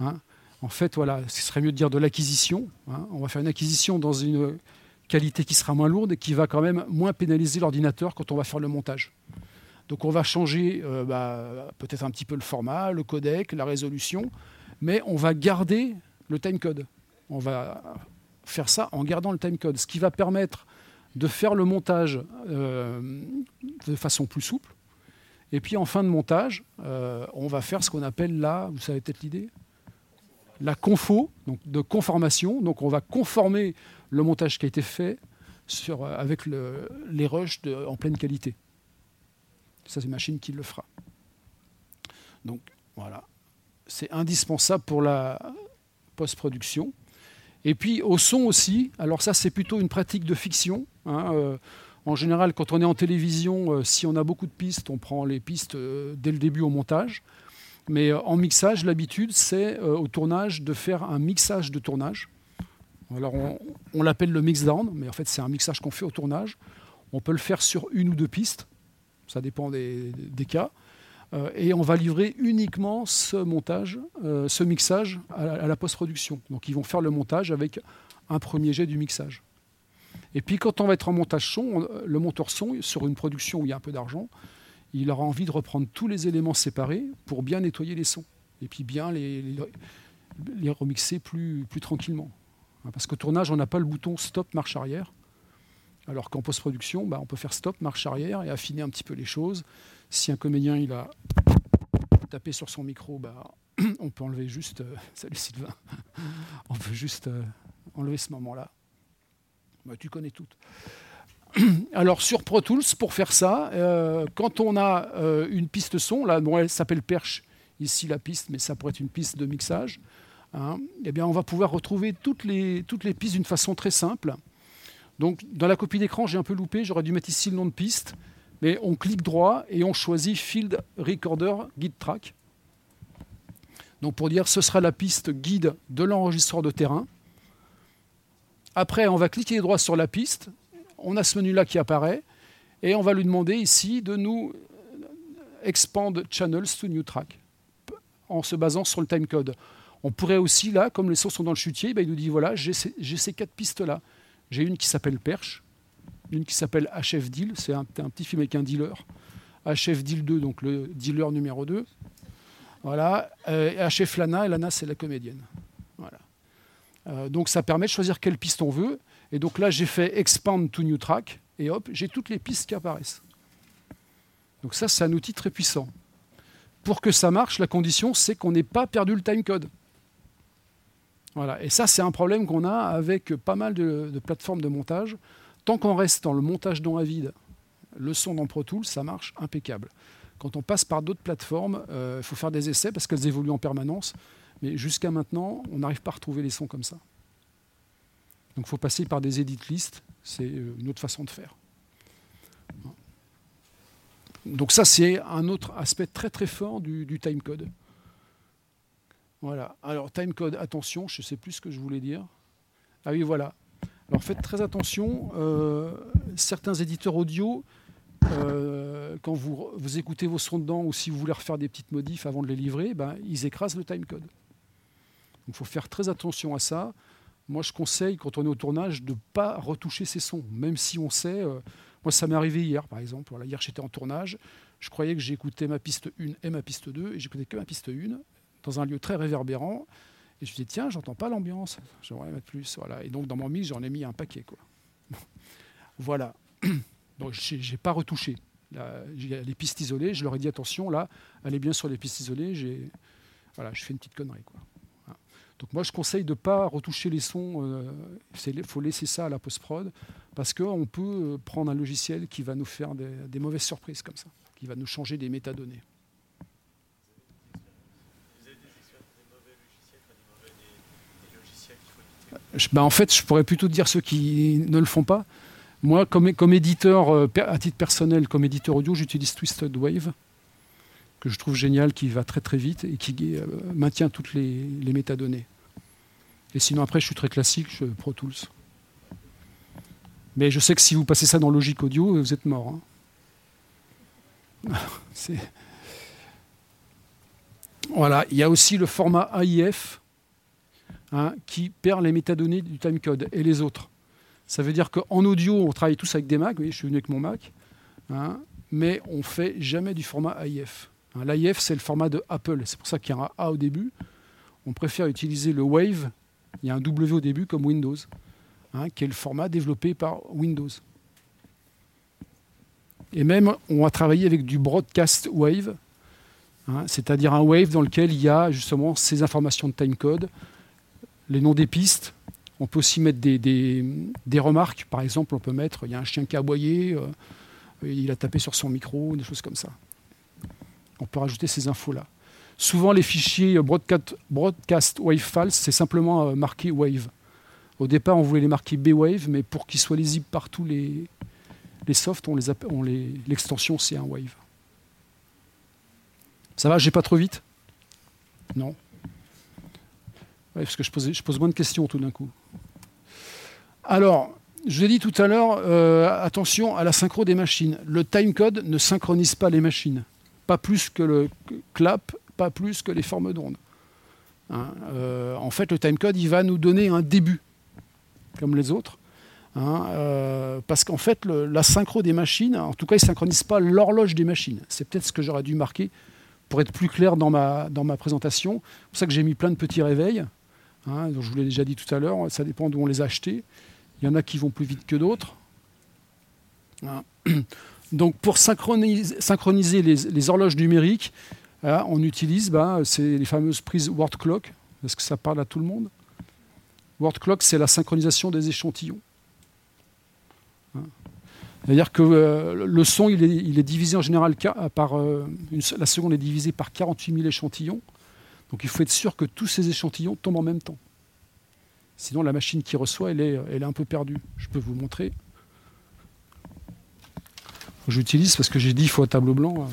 Hein. En fait, voilà, ce serait mieux de dire de l'acquisition. Hein. On va faire une acquisition dans une qualité qui sera moins lourde et qui va quand même moins pénaliser l'ordinateur quand on va faire le montage. Donc on va changer euh, bah, peut-être un petit peu le format, le codec, la résolution, mais on va garder le timecode. On va faire ça en gardant le timecode, ce qui va permettre de faire le montage euh, de façon plus souple, et puis en fin de montage, euh, on va faire ce qu'on appelle la, vous savez peut-être l'idée? La confo, donc de conformation. Donc on va conformer le montage qui a été fait euh, avec les rushs en pleine qualité. Ça, c'est une machine qui le fera. Donc voilà, c'est indispensable pour la post-production. Et puis au son aussi, alors ça c'est plutôt une pratique de fiction. Hein, euh, en général, quand on est en télévision, euh, si on a beaucoup de pistes, on prend les pistes dès le début au montage. Mais euh, en mixage, l'habitude, c'est au tournage de faire un mixage de tournage. Alors on, l'appelle le mixdown, mais en fait c'est un mixage qu'on fait au tournage. On peut le faire sur une ou deux pistes, ça dépend des, cas. et on va livrer uniquement ce montage, ce mixage à la post-production. Donc ils vont faire le montage avec un premier jet du mixage. Et puis quand on va être en montage son, le monteur son, sur une production où il y a un peu d'argent, il aura envie de reprendre tous les éléments séparés pour bien nettoyer les sons. Et puis bien les, remixer plus, tranquillement. Hein, parce qu'au tournage, on n'a pas le bouton stop, marche arrière. Alors qu'en post-production, bah, on peut faire stop, marche arrière et affiner un petit peu les choses. Si un comédien il a tapé sur son micro, bah, on peut enlever juste. Euh, salut Sylvain. on peut juste euh, enlever ce moment-là. Bah, tu connais toutes. Alors sur Pro Tools, pour faire ça, euh, quand on a euh, une piste son, là, bon, elle s'appelle perche ici la piste, mais ça pourrait être une piste de mixage, hein, eh bien on va pouvoir retrouver toutes les, toutes les pistes d'une façon très simple. Donc dans la copie d'écran, j'ai un peu loupé, j'aurais dû mettre ici le nom de piste, mais on clique droit et on choisit Field Recorder Guide Track. Donc pour dire ce sera la piste guide de l'enregistreur de terrain. Après, on va cliquer droit sur la piste. On a ce menu-là qui apparaît. Et on va lui demander ici de nous expand channels to new track en se basant sur le timecode. On pourrait aussi, là, comme les sons sont dans le chutier, ben, il nous dit voilà, j'ai ces, quatre pistes-là. J'ai une qui s'appelle Perche, une qui s'appelle HF Deal, c'est un, petit film avec un dealer. HF Deal 2, donc le dealer numéro 2. Voilà. Euh, HF Lana, et Lana, c'est la comédienne. Euh, donc ça permet de choisir quelle piste on veut. Et donc là, j'ai fait Expand to New Track, et hop, j'ai toutes les pistes qui apparaissent. Donc ça, c'est un outil très puissant. Pour que ça marche, la condition, c'est qu'on n'ait pas perdu le timecode. Voilà. Et ça, c'est un problème qu'on a avec pas mal de, plateformes de montage. Tant qu'on reste dans le montage dans à vide, le son dans Pro Tools, ça marche impeccable. Quand on passe par d'autres plateformes, euh, il faut faire des essais parce qu'elles évoluent en permanence. Mais jusqu'à maintenant, on n'arrive pas à retrouver les sons comme ça. Donc il faut passer par des edit lists, c'est euh, une autre façon de faire. Donc ça, c'est un autre aspect très très fort du, timecode. Voilà. Alors timecode, attention, je ne sais plus ce que je voulais dire. Ah oui, voilà. Alors faites très attention. Euh, certains éditeurs audio, euh, quand vous, vous, écoutez vos sons dedans ou si vous voulez refaire des petites modifs avant de les livrer, ben, ils écrasent le timecode. Donc il faut faire très attention à ça. Moi, je conseille, quand on est au tournage, de ne pas retoucher ses sons, même si on sait. Euh, moi, ça m'est arrivé hier, par exemple. Hier, j'étais en tournage. Je croyais que j'écoutais ma piste 1 et ma piste 2, et j'écoutais que ma piste 1, dans un lieu très réverbérant. Et je me dis, tiens, j'entends pas l'ambiance, j'aimerais mettre plus. Voilà. Et donc, dans mon mix, j'en ai mis un paquet. Quoi. voilà. Donc, j'ai pas retouché. Les pistes isolées, je leur ai dit, attention, là, allez bien sur les pistes isolées. Voilà, je fais une petite connerie. Quoi. Donc moi, je conseille de ne pas retoucher les sons. Il faut laisser ça à la post-prod parce qu'on peut euh, prendre un logiciel qui va nous faire des, des, mauvaises surprises comme ça, qui va nous changer des métadonnées. Ben en fait, je pourrais plutôt dire ceux qui ne le font pas. Moi, comme, comme éditeur, euh, à titre personnel, comme éditeur audio, j'utilise Twisted Wave, que je trouve génial, qui va très très vite et qui euh, maintient toutes les, métadonnées. Et sinon, après, je suis très classique, je Pro Tools. Mais je sais que si vous passez ça dans Logic Audio, vous êtes mort. Hein. voilà, il y a aussi le format AIF hein, qui perd les métadonnées du timecode et les autres. Ça veut dire qu'en audio, on travaille tous avec des Mac, oui, je suis venu avec mon Mac, hein, mais on ne fait jamais du format AIF. Hein, L'AIF, c'est le format de Apple, c'est pour ça qu'il y a un A au début. On préfère utiliser le Wave, il y a un W au début comme Windows, hein, qui est le format développé par Windows. Et même, on a travaillé avec du Broadcast Wave, c'est-à-dire un Wave dans lequel il y a justement ces informations de timecode, les noms des pistes, on peut aussi mettre des, des, remarques. Par exemple, on peut mettre il y a un chien qui a aboyé, euh, il a tapé sur son micro, des choses comme ça. On peut rajouter ces infos-là. Souvent, les fichiers broadcast, broadcast wave files, c'est simplement euh, marqué wave. Au départ, on voulait les marquer B-Wave, mais pour qu'ils soient lisibles par tous les, les softs, on les, on les, l'extension, c'est un wave. Ça va, j'ai pas trop vite? Non parce que je, je pose moins de questions tout d'un coup. Alors, je l'ai dit tout à l'heure, euh, attention à la synchro des machines. Le timecode ne synchronise pas les machines. Pas plus que le clap, pas plus que les formes d'onde. Hein, euh, en fait, le timecode, il va nous donner un début, comme les autres. Hein, euh, parce qu'en fait, la synchro des machines, en tout cas, il ne synchronise pas l'horloge des machines. C'est peut-être ce que j'aurais dû marquer pour être plus clair dans ma, dans ma présentation. C'est pour ça que j'ai mis plein de petits réveils. Hein, je vous l'ai déjà dit tout à l'heure, ça dépend d'où on les a achetés. Il y en a qui vont plus vite que d'autres. Hein. Donc pour synchroniser, les, horloges numériques, hein, on utilise bah, les fameuses prises word clock. Est-ce que ça parle à tout le monde? Word clock, c'est la synchronisation des échantillons. C'est-à-dire que euh, le son, il est, divisé en général par. Euh, la seconde est divisée par 48 000 échantillons. Donc il faut être sûr que tous ces échantillons tombent en même temps. Sinon, la machine qui reçoit, elle est, elle est un peu perdue. Je peux vous montrer. J'utilise parce que j'ai dit qu'il faut un tableau blanc.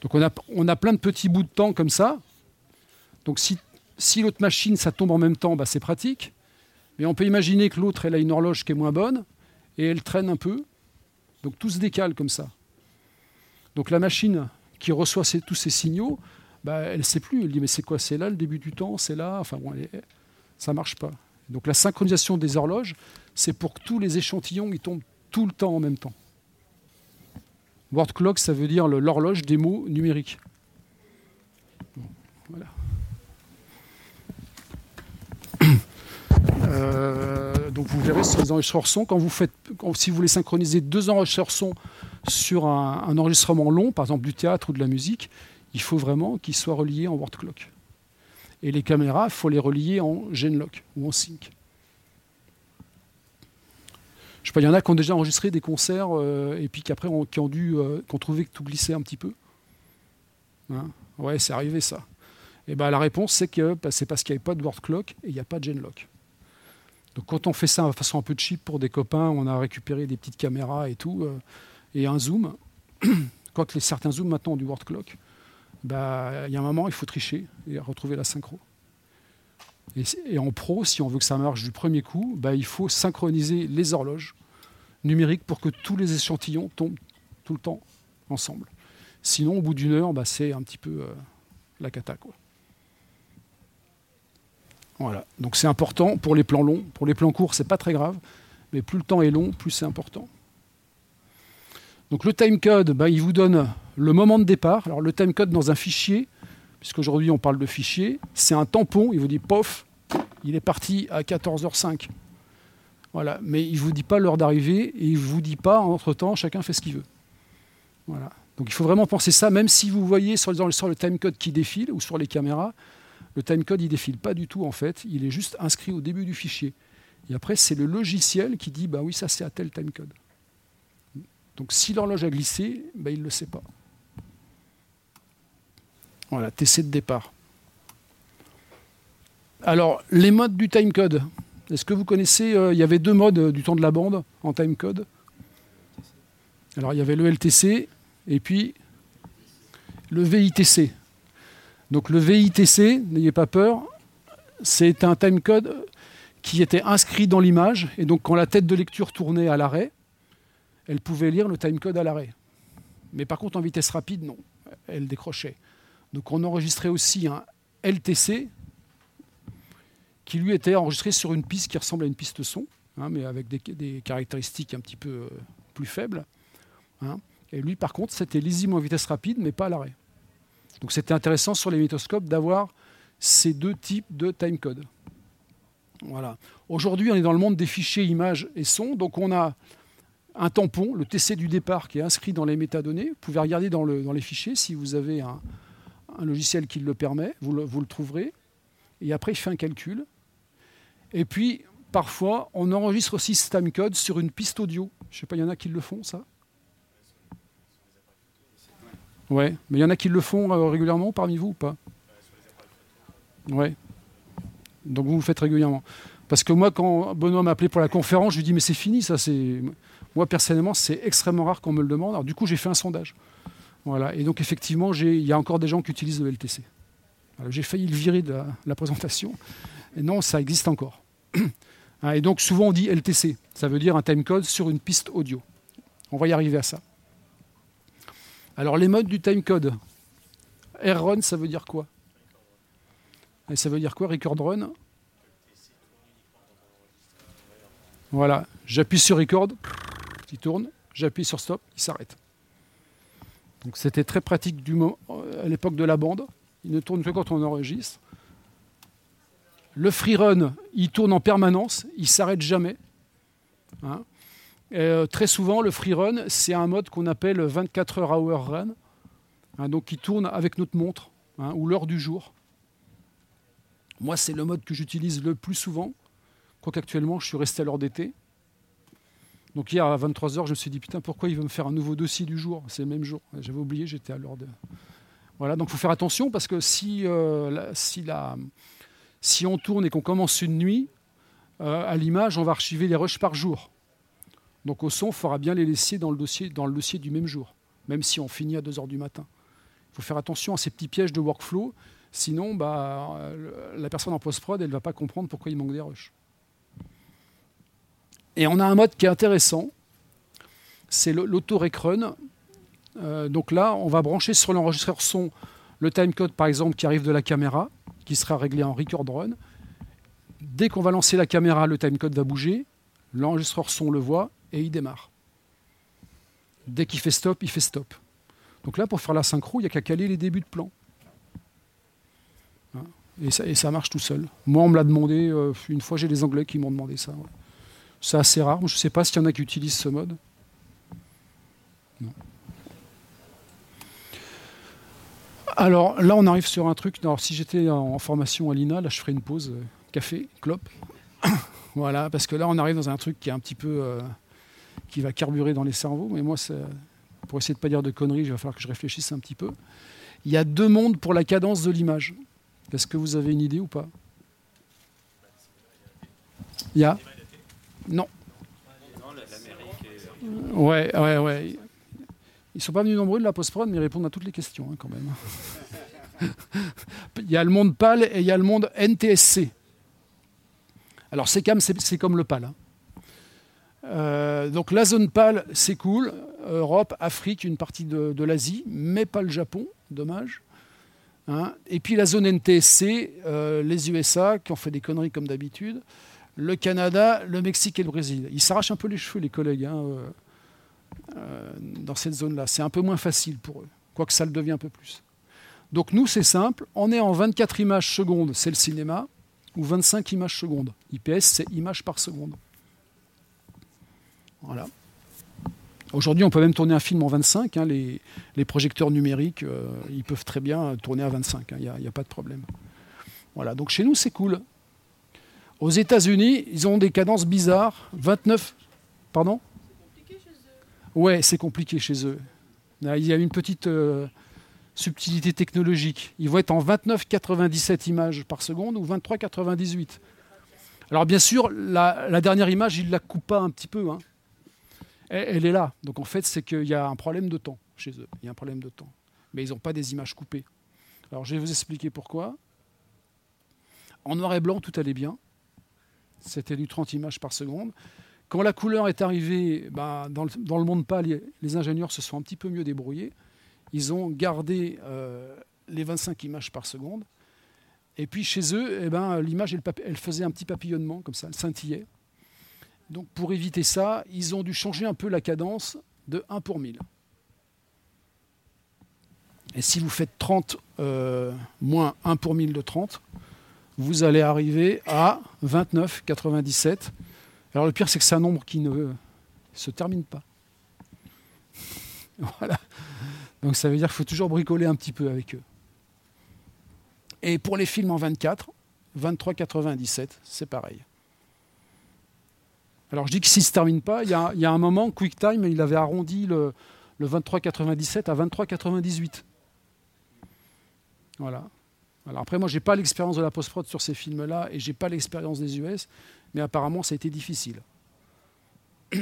Donc on a, on a plein de petits bouts de temps comme ça. Donc si, si l'autre machine, ça tombe en même temps, bah c'est pratique. Mais on peut imaginer que l'autre, elle a une horloge qui est moins bonne et elle traîne un peu. Donc tout se décale comme ça. Donc la machine, qui reçoit tous ces signaux, bah, elle ne sait plus. Elle dit mais c'est quoi C'est là le début du temps C'est là? Enfin bon, ça ne marche pas. Donc la synchronisation des horloges, c'est pour que tous les échantillons ils tombent tout le temps en même temps. Word clock, ça veut dire l'horloge des mots numériques. Euh, donc vous verrez sur les enregistreurs son, quand vous faites, si vous voulez synchroniser deux enregistreurs son sur un, enregistrement long, par exemple du théâtre ou de la musique, il faut vraiment qu'ils soient reliés en word clock. Et les caméras, il faut les relier en genlock ou en sync. Je sais il y en a qui ont déjà enregistré des concerts euh, et puis qu'après qui ont dû, euh, qui ont trouvé que tout glissait un petit peu. Hein? Ouais, c'est arrivé ça. Et ben, la réponse, c'est que bah, c'est parce qu'il n'y avait pas de word clock et il n'y a pas de genlock. Donc quand on fait ça de façon un peu cheap pour des copains, on a récupéré des petites caméras et tout, euh, et un zoom. quand les, certains zooms maintenant ont du word clock, bah, il y a un moment, il faut tricher et retrouver la synchro. Et, en pro, si on veut que ça marche du premier coup, bah, il faut synchroniser les horloges numériques pour que tous les échantillons tombent tout le temps ensemble. Sinon, au bout d'une heure, bah, c'est un petit peu euh, la cata. Quoi. Voilà. Donc c'est important pour les plans longs. Pour les plans courts, c'est pas très grave, mais plus le temps est long, plus c'est important. Donc le timecode, bah, il vous donne le moment de départ. Alors le timecode dans un fichier, puisqu'aujourd'hui on parle de fichier, c'est un tampon. Il vous dit pof, il est parti à 14h05. Voilà. Mais il ne vous dit pas l'heure d'arrivée et il ne vous dit pas entre-temps, chacun fait ce qu'il veut. Voilà. Donc il faut vraiment penser ça, même si vous voyez sur, sur le timecode qui défile ou sur les caméras, le timecode il défile pas du tout en fait, il est juste inscrit au début du fichier. Et après c'est le logiciel qui dit bah oui ça c'est à tel timecode. Donc si l'horloge a glissé, bah, il ne le sait pas. Voilà, TC de départ. Alors, les modes du timecode. Est-ce que vous connaissez euh, Il y avait deux modes euh, du temps de la bande en timecode. Alors, il y avait le LTC et puis le VITC. Donc, le VITC, n'ayez pas peur, c'est un timecode qui était inscrit dans l'image. Et donc, quand la tête de lecture tournait à l'arrêt, elle pouvait lire le timecode à l'arrêt. Mais par contre, en vitesse rapide, non. Elle décrochait. Donc on enregistrait aussi un LTC qui lui était enregistré sur une piste qui ressemble à une piste son, hein, mais avec des, caractéristiques un petit peu euh, plus faibles. Hein. Et lui, par contre, c'était lisible en vitesse rapide, mais pas à l'arrêt. Donc c'était intéressant sur les métoscopes d'avoir ces deux types de timecode. Voilà. Aujourd'hui, on est dans le monde des fichiers images et sons, donc on a un tampon, le TC du départ qui est inscrit dans les métadonnées. Vous pouvez regarder dans, dans les fichiers si vous avez un, un logiciel qui le permet, vous le, trouverez. Et après, il fait un calcul. Et puis, parfois, on enregistre aussi ce timecode sur une piste audio. Je ne sais pas, il y en a qui le font, ça Ouais, mais il y en a qui le font euh, régulièrement parmi vous ou pas? Ouais. Donc vous le faites régulièrement. Parce que moi, quand Benoît m'a appelé pour la conférence, je lui dis mais c'est fini, ça. Moi personnellement, c'est extrêmement rare qu'on me le demande. Alors du coup, j'ai fait un sondage. Voilà. Et donc effectivement, il y a encore des gens qui utilisent le LTC. J'ai failli le virer de la, présentation. Et non, ça existe encore. Hein, et donc souvent on dit LTC, ça veut dire un timecode sur une piste audio. On va y arriver à ça. Alors les modes du timecode. run, ça veut dire quoi? Et ça veut dire quoi Record run? Voilà, j'appuie sur record, il tourne, j'appuie sur stop, il s'arrête. C'était très pratique du à l'époque de la bande. Il ne tourne que quand on enregistre. Le free run, il tourne en permanence, il s'arrête jamais. Hein. Euh, très souvent, le free run, c'est un mode qu'on appelle 24 heures hour run, hein, donc qui tourne avec notre montre hein, ou l'heure du jour. Moi, c'est le mode que j'utilise le plus souvent, quoique actuellement, je suis resté à l'heure d'été. Donc hier à 23h, je me suis dit putain pourquoi il veut me faire un nouveau dossier du jour? C'est le même jour. J'avais oublié, j'étais à de. Voilà, donc il faut faire attention parce que si, euh, si, on tourne et qu'on commence une nuit, euh, à l'image, on va archiver les rushs par jour. Donc au son, il faudra bien les laisser dans le dossier, dans le dossier du même jour, même si on finit à 2h du matin. Il faut faire attention à ces petits pièges de workflow, sinon bah, la personne en post-prod, elle ne va pas comprendre pourquoi il manque des rushs. Et on a un mode qui est intéressant, c'est l'auto-recrun. Euh, donc là, on va brancher sur l'enregistreur son le timecode, par exemple, qui arrive de la caméra, qui sera réglé en record run. Dès qu'on va lancer la caméra, le timecode va bouger, l'enregistreur son le voit et il démarre. Dès qu'il fait stop, il fait stop. Donc là, pour faire la synchro, il n'y a qu'à caler les débuts de plan. Hein, et, ça, marche tout seul. Moi, on me l'a demandé, euh, une fois j'ai des Anglais qui m'ont demandé ça. C'est assez rare. Je ne sais pas s'il y en a qui utilisent ce mode. Alors là, on arrive sur un truc. Alors, si j'étais en formation à l'INA, là, je ferais une pause euh, café, clope. voilà, parce que là, on arrive dans un truc qui est un petit peu. Euh, qui va carburer dans les cerveaux. Mais moi, pour essayer de ne pas dire de conneries, il va falloir que je réfléchisse un petit peu. Il y a deux mondes pour la cadence de l'image. Est-ce que vous avez une idée ou pas? Il y a Non. Ouais, ouais, ouais. Ils sont pas venus nombreux de la post-prod, mais ils répondent à toutes les questions hein, quand même. il y a le monde PAL et il y a le monde NTSC. Alors CECAM, c'est comme le PAL. Hein. Euh, donc la zone PAL, c'est cool. Europe, Afrique, une partie de, l'Asie, mais pas le Japon, dommage. Hein. Et puis la zone NTSC, euh, les USA qui ont fait des conneries comme d'habitude, le Canada, le Mexique et le Brésil. Ils s'arrachent un peu les cheveux, les collègues, hein, euh, dans cette zone-là. C'est un peu moins facile pour eux, quoique ça le devient un peu plus. Donc nous, c'est simple, on est en 24 images secondes, c'est le cinéma, ou 25 images secondes. IPS, c'est images par seconde. Voilà. Aujourd'hui, on peut même tourner un film en 25. Hein, les, projecteurs numériques, euh, ils peuvent très bien tourner à 25. Il hein, n'y a, pas de problème. Voilà. Donc chez nous, c'est cool. Aux États-Unis, ils ont des cadences bizarres. 29. Pardon? Ouais, c'est compliqué chez eux. Il y a une petite euh, subtilité technologique. Ils vont être en 29,97 images par seconde ou 23,98. Alors bien sûr, la, dernière image, ne la coupent pas un petit peu. Hein elle, est là. Donc en fait, c'est qu'il y a un problème de temps chez eux. Il y a un problème de temps. Mais ils n'ont pas des images coupées. Alors je vais vous expliquer pourquoi. En noir et blanc, tout allait bien. C'était du 30 images par seconde. Quand la couleur est arrivée, bah, dans, le, monde pâle, les ingénieurs se sont un petit peu mieux débrouillés. Ils ont gardé euh, les 25 images par seconde. Et puis chez eux, eh ben, l'image, elle, elle, faisait un petit papillonnement, comme ça, elle scintillait. Donc pour éviter ça, ils ont dû changer un peu la cadence de 1 pour 1000. Et si vous faites 30 euh, moins 1 pour 1000 de 30, vous allez arriver à 29,97. Alors le pire, c'est que c'est un nombre qui ne se termine pas. voilà. Donc ça veut dire qu'il faut toujours bricoler un petit peu avec eux. Et pour les films en 24, 23,97, c'est pareil. Alors je dis que s'il ne se termine pas, il y, a, un moment, QuickTime, il avait arrondi le, 23,97 à 23,98. Voilà. Alors après, moi, je n'ai pas l'expérience de la post-prod sur ces films-là et je n'ai pas l'expérience des US, mais apparemment, ça a été difficile.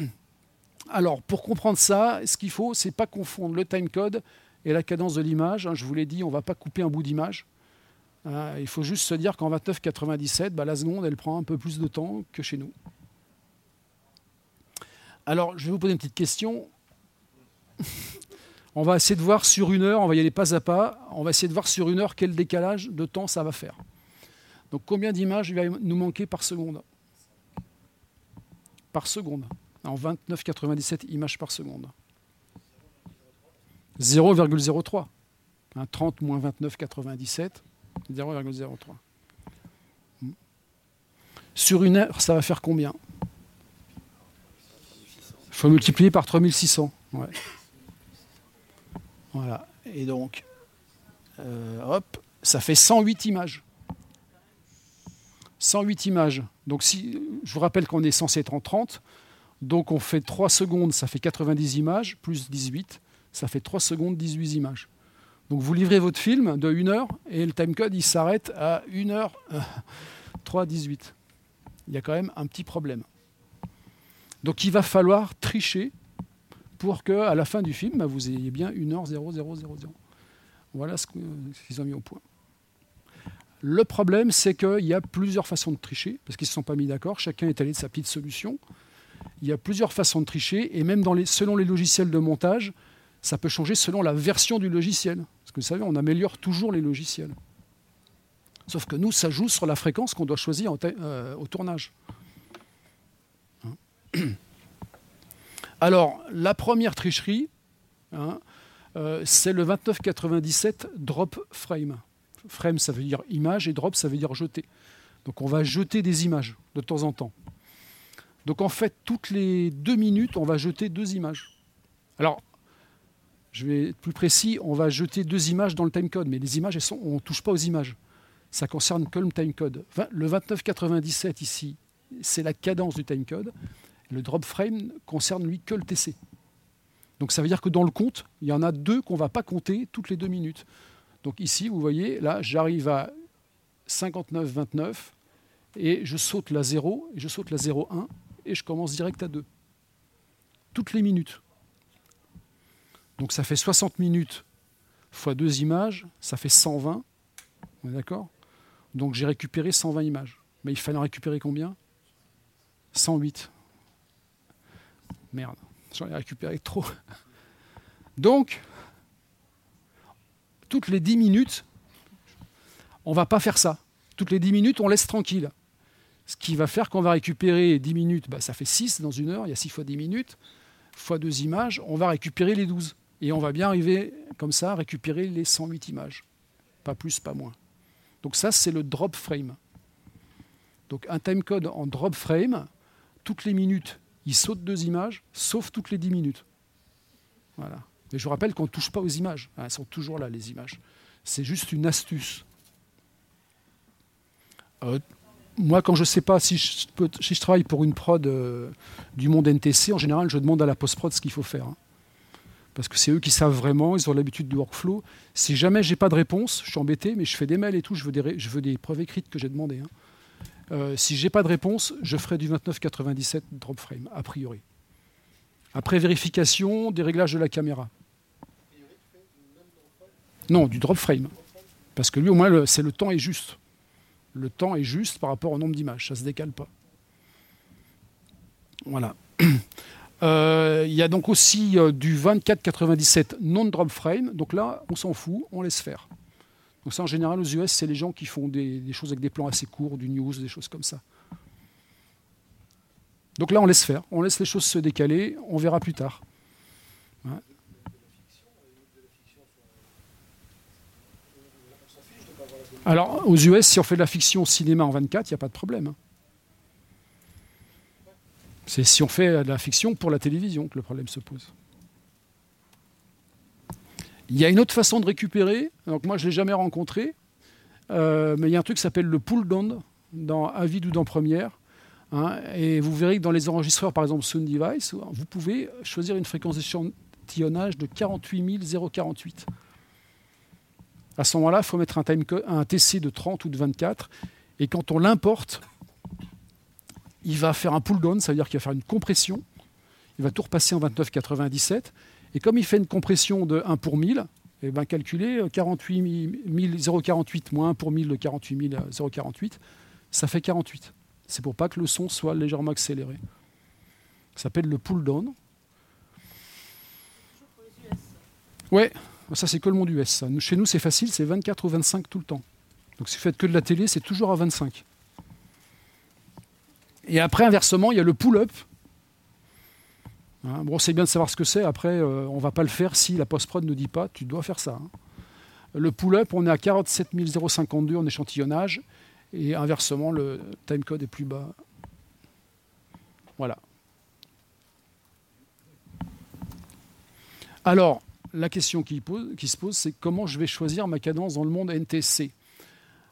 Alors, pour comprendre ça, ce qu'il faut, c'est pas confondre le timecode et la cadence de l'image. Hein, je vous l'ai dit, on ne va pas couper un bout d'image. Hein, il faut juste se dire qu'en 29,97, bah, la seconde, elle prend un peu plus de temps que chez nous. Alors, je vais vous poser une petite question. on va essayer de voir sur une heure, on va y aller pas à pas, on va essayer de voir sur une heure quel décalage de temps ça va faire. Donc combien d'images il va nous manquer par seconde? Par seconde. En 29,97 images par seconde. 0,03. 30 moins 29,97, 0,03. Sur une heure, ça va faire combien? Il faut multiplier par 3600. Voilà. Et donc, euh, hop, ça fait 108 images. 108 images. Donc, si, je vous rappelle qu'on est censé être en 30. Donc, on fait 3 secondes, ça fait 90 images, plus 18. Ça fait 3 secondes, 18 images. Donc, vous livrez votre film de 1 heure et le timecode, il s'arrête à 1 heure 3, 18. Il y a quand même un petit problème. Donc il va falloir tricher pour qu'à la fin du film, bah, vous ayez bien 1h0000. Voilà ce qu'ils ont mis au point. Le problème, c'est qu'il y a plusieurs façons de tricher, parce qu'ils ne se sont pas mis d'accord, chacun est allé de sa petite solution. Il y a plusieurs façons de tricher, et même dans les, selon les logiciels de montage, ça peut changer selon la version du logiciel. Parce que vous savez, on améliore toujours les logiciels. Sauf que nous, ça joue sur la fréquence qu'on doit choisir euh, au tournage. Alors, la première tricherie, hein, euh, c'est le 2997 drop frame. Frame, ça veut dire image, et drop, ça veut dire jeter. Donc on va jeter des images de temps en temps. Donc en fait, toutes les deux minutes, on va jeter deux images. Alors, je vais être plus précis, on va jeter deux images dans le timecode, mais les images, on ne touche pas aux images. Ça concerne que le timecode. Le 2997 ici, c'est la cadence du timecode. Le drop frame concerne lui que le TC. Donc ça veut dire que dans le compte, il y en a deux qu'on ne va pas compter toutes les deux minutes. Donc ici, vous voyez, là, j'arrive à 59-29, et je saute la 0, et je saute la 0-1, et je commence direct à 2. Toutes les minutes. Donc ça fait 60 minutes fois 2 images, ça fait 120. On est d'accord? Donc j'ai récupéré 120 images. Mais il fallait en récupérer combien? 108. Merde, j'en ai récupéré trop. Donc, toutes les 10 minutes, on ne va pas faire ça. Toutes les 10 minutes, on laisse tranquille. Ce qui va faire qu'on va récupérer 10 minutes, bah, ça fait 6 dans une heure, il y a 6 fois 10 minutes, fois 2 images, on va récupérer les 12. Et on va bien arriver comme ça à récupérer les 108 images. Pas plus, pas moins. Donc ça, c'est le drop frame. Donc un timecode en drop frame, toutes les minutes, il saute deux images, sauf toutes les 10 minutes. Voilà. Mais je vous rappelle qu'on ne touche pas aux images. Elles sont toujours là, les images. C'est juste une astuce. Euh, moi, quand je ne sais pas si je, travaille pour une prod euh, du monde NTC, en général, je demande à la post-prod ce qu'il faut faire. Hein. Parce que c'est eux qui savent vraiment, ils ont l'habitude du workflow. Si jamais j'ai pas de réponse, je suis embêté, mais je fais des mails et tout, je veux des, je veux des preuves écrites que j'ai demandées. Hein. Euh, si j'ai pas de réponse, je ferai du 29,97 drop frame, a priori. Après vérification des réglages de la caméra. Non, du drop frame. Parce que lui, au moins, c'est le temps est juste. Le temps est juste par rapport au nombre d'images. Ça ne se décale pas. Voilà. Euh, il y a donc aussi euh, du 24,97 non-drop frame. Donc là, on s'en fout, on laisse faire. Donc ça, en général, aux US, c'est les gens qui font des, choses avec des plans assez courts, du news, des choses comme ça. Donc là, on laisse faire. On laisse les choses se décaler. On verra plus tard. Alors, aux US, si on fait de la fiction cinéma en 24, il n'y a pas de problème. Hein. C'est si on fait de la fiction pour la télévision que le problème se pose. Il y a une autre façon de récupérer. Donc moi, je ne l'ai jamais rencontré. Euh, mais il y a un truc qui s'appelle le pull down dans Avid ou dans Premiere. Hein. et vous verrez que dans les enregistreurs, par exemple Sound Device, vous pouvez choisir une fréquence d'échantillonnage de 48 048. À ce moment-là, il faut mettre un, time TC de 30 ou de 24. Et quand on l'importe, il va faire un pull down, ça veut dire qu'il va faire une compression. Il va tout repasser en 29,97. Et comme il fait une compression de 1 pour 1000, et ben calculer 48 048 moins 1 pour 1000 de 48 048, ça fait 48. C'est pour pas que le son soit légèrement accéléré. Ça s'appelle le pull down. Ouais, ça c'est que le monde US. Chez nous c'est facile, c'est 24 ou 25 tout le temps. Donc si vous faites que de la télé, c'est toujours à 25. Et après, inversement, il y a le pull-up. Hein, bon, c'est bien de savoir ce que c'est. Après, euh, on ne va pas le faire si la post-prod ne dit pas tu dois faire ça. Hein. Le pull-up, on est à 47 052 en échantillonnage. Et inversement, le timecode est plus bas. Voilà. Alors, la question qui, se pose, c'est comment je vais choisir ma cadence dans le monde NTC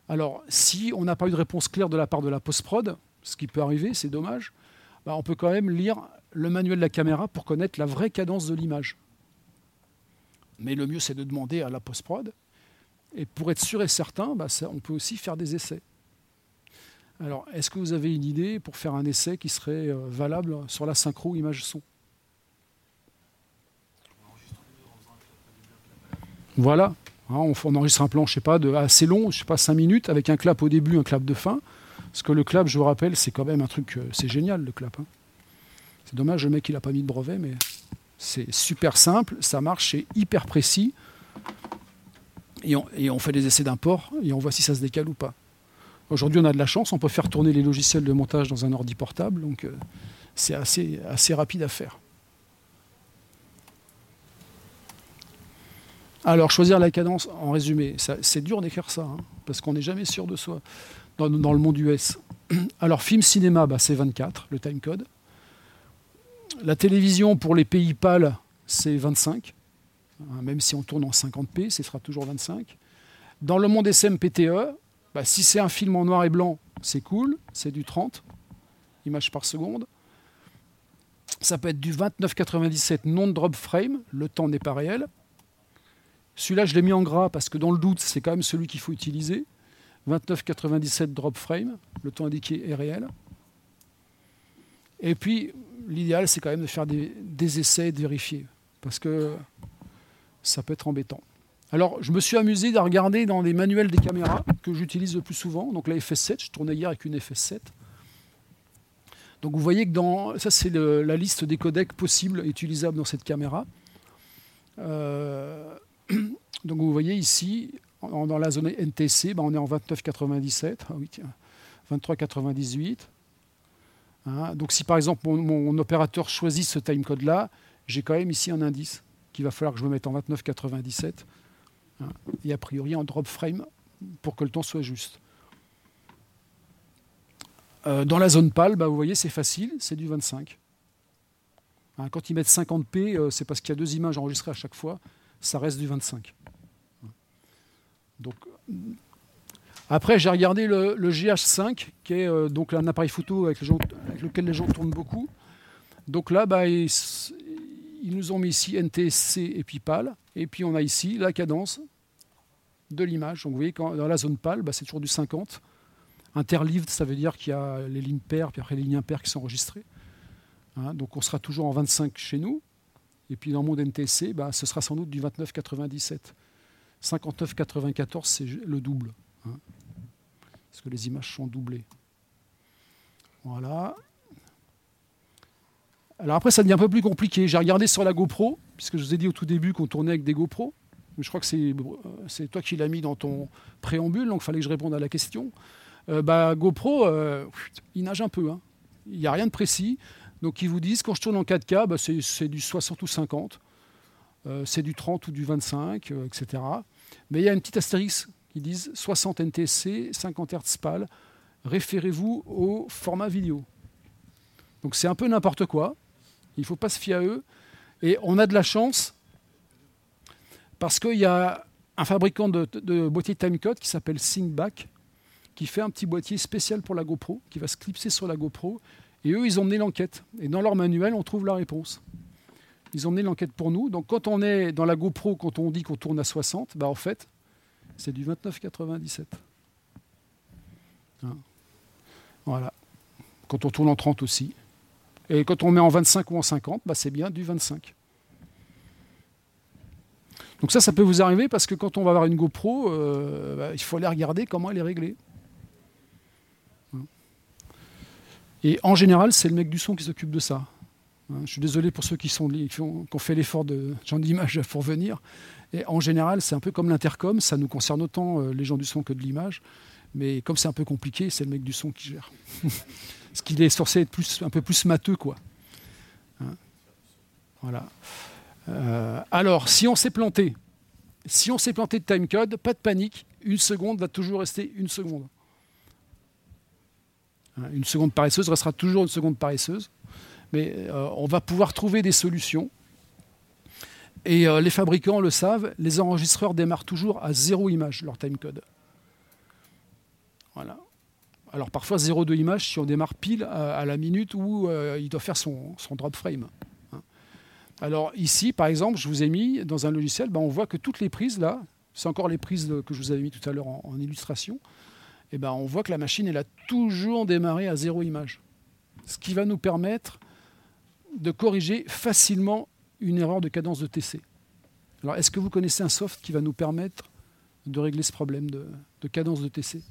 Alors, si on n'a pas eu de réponse claire de la part de la post-prod, ce qui peut arriver, c'est dommage, bah, on peut quand même lire le manuel de la caméra pour connaître la vraie cadence de l'image. Mais le mieux, c'est de demander à la post-prod. Et pour être sûr et certain, bah, on peut aussi faire des essais. Alors, est-ce que vous avez une idée pour faire un essai qui serait euh, valable sur la synchro image-son Voilà, hein, on, enregistre un plan, je sais pas, de assez long, je sais pas, 5 minutes, avec un clap au début, un clap de fin. Parce que le clap, je vous rappelle, c'est quand même un truc, euh, c'est génial le clap. Hein. Dommage, le mec, il n'a pas mis de brevet, mais c'est super simple, ça marche, c'est hyper précis. Et on, fait des essais d'import et on voit si ça se décale ou pas. Aujourd'hui, on a de la chance, on peut faire tourner les logiciels de montage dans un ordi portable, donc euh, c'est assez, assez rapide à faire. Alors, choisir la cadence, en résumé, c'est dur d'écrire ça, hein, parce qu'on n'est jamais sûr de soi dans, le monde US. Alors, film cinéma, bah, c'est 24, le timecode. La télévision, pour les pays pâles, c'est 25. Hein, même si on tourne en 50p, ce sera toujours 25. Dans le monde SMPTE, bah, si c'est un film en noir et blanc, c'est cool, c'est du 30 images par seconde. Ça peut être du 29,97 non-drop frame, le temps n'est pas réel. Celui-là, je l'ai mis en gras parce que dans le doute, c'est quand même celui qu'il faut utiliser. 29,97 drop frame, le temps indiqué est réel. Et puis, l'idéal, c'est quand même de faire des, essais et de vérifier, parce que ça peut être embêtant. Alors, je me suis amusé à regarder dans les manuels des caméras que j'utilise le plus souvent, donc la FS7, je tournais hier avec une FS7. Donc vous voyez que dans, ça c'est la liste des codecs possibles utilisables dans cette caméra. Euh, donc vous voyez ici, dans la zone NTC, ben, on est en 29,97, ah oui, 23,98. Hein, donc si par exemple mon, opérateur choisit ce timecode-là, j'ai quand même ici un indice qu'il va falloir que je me mette en 29,97 hein, et a priori en drop frame pour que le temps soit juste. Euh, dans la zone PAL, bah, vous voyez, c'est facile, c'est du 25. Hein, quand ils mettent 50p, euh, c'est parce qu'il y a deux images enregistrées à chaque fois, ça reste du 25. Donc, après, j'ai regardé le, GH5, qui est euh, donc un appareil photo avec, lequel les gens tournent beaucoup. Donc là, bah, ils, nous ont mis ici NTSC et puis PAL. Et puis on a ici la cadence de l'image. Donc vous voyez, dans la zone PAL, bah, c'est toujours du 50. Interlived, ça veut dire qu'il y a les lignes paires, puis après les lignes impaires qui sont enregistrées. Hein, donc on sera toujours en 25 chez nous. Et puis dans mon NTSC, bah, ce sera sans doute du 29,97. 59,94, c'est le double. Hein, parce que les images sont doublées. Voilà. Alors après, ça devient un peu plus compliqué. J'ai regardé sur la GoPro, puisque je vous ai dit au tout début qu'on tournait avec des GoPro. Je crois que c'est toi qui l'as mis dans ton préambule, donc il fallait que je réponde à la question. Euh, bah, GoPro, euh, il nage un peu. Hein. Il n'y a rien de précis. Donc ils vous disent, quand je tourne en 4K, bah, c'est du 60 ou 50. Euh, c'est du 30 ou du 25, etc. Mais il y a une petite astérix qui disent 60 NTSC, 50 Hz PAL. Référez-vous au format vidéo. Donc c'est un peu n'importe quoi. Il ne faut pas se fier à eux. Et on a de la chance parce qu'il y a un fabricant de, de boîtiers timecode qui s'appelle Syncback qui fait un petit boîtier spécial pour la GoPro, qui va se clipser sur la GoPro. Et eux, ils ont mené l'enquête. Et dans leur manuel, on trouve la réponse. Ils ont mené l'enquête pour nous. Donc quand on est dans la GoPro, quand on dit qu'on tourne à 60, bah en fait, c'est du 29,97. Hein. Voilà. Quand on tourne en 30 aussi. Et quand on met en 25 ou en 50, bah c'est bien du 25. Donc ça, ça peut vous arriver parce que quand on va avoir une GoPro, euh, bah, il faut aller regarder comment elle est réglée. Et en général, c'est le mec du son qui s'occupe de ça. Hein, je suis désolé pour ceux qui, sont, qui, ont, fait l'effort de gens d'image pour venir. En général, c'est un peu comme l'intercom, ça nous concerne autant euh, les gens du son que de l'image. Mais comme c'est un peu compliqué, c'est le mec du son qui gère. Ce qu'il est censé être plus, un peu plus matheux, quoi. Hein, voilà. Euh, alors, si on s'est planté, si on s'est planté de timecode, pas de panique, une seconde va toujours rester une seconde. Hein, une seconde paresseuse restera toujours une seconde paresseuse, mais euh, on va pouvoir trouver des solutions. Et euh, les fabricants le savent, les enregistreurs démarrent toujours à zéro image leur timecode. Voilà. Alors parfois 0,2 image si on démarre pile à, la minute où euh, il doit faire son, drop frame. Hein. Alors ici, par exemple, je vous ai mis dans un logiciel, ben, on voit que toutes les prises là, c'est encore les prises que je vous avais mis tout à l'heure en illustration, eh ben, on voit que la machine elle a toujours démarré à zéro image. Ce qui va nous permettre de corriger facilement une erreur de cadence de TC. Alors, est-ce que vous connaissez un soft qui va nous permettre de régler ce problème de, cadence de TC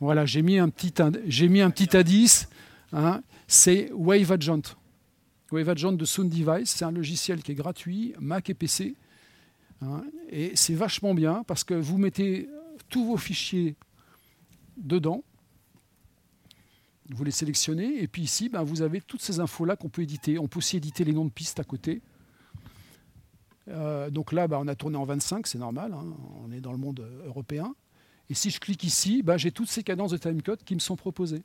Voilà, j'ai mis un petit, j'ai mis un petit indice. Hein, c'est Wave Agent. Wave Agent de Sound Device, c'est un logiciel qui est gratuit, Mac et PC. Hein, et c'est vachement bien parce que vous mettez tous vos fichiers dedans. Vous les sélectionnez et puis ici, ben, vous avez toutes ces infos-là qu'on peut éditer. On peut aussi éditer les noms de pistes à côté. Euh, donc là, ben, on a tourné en 25, c'est normal, hein. on est dans le monde euh, européen. Et si je clique ici, ben, j'ai toutes ces cadences de timecode qui me sont proposées.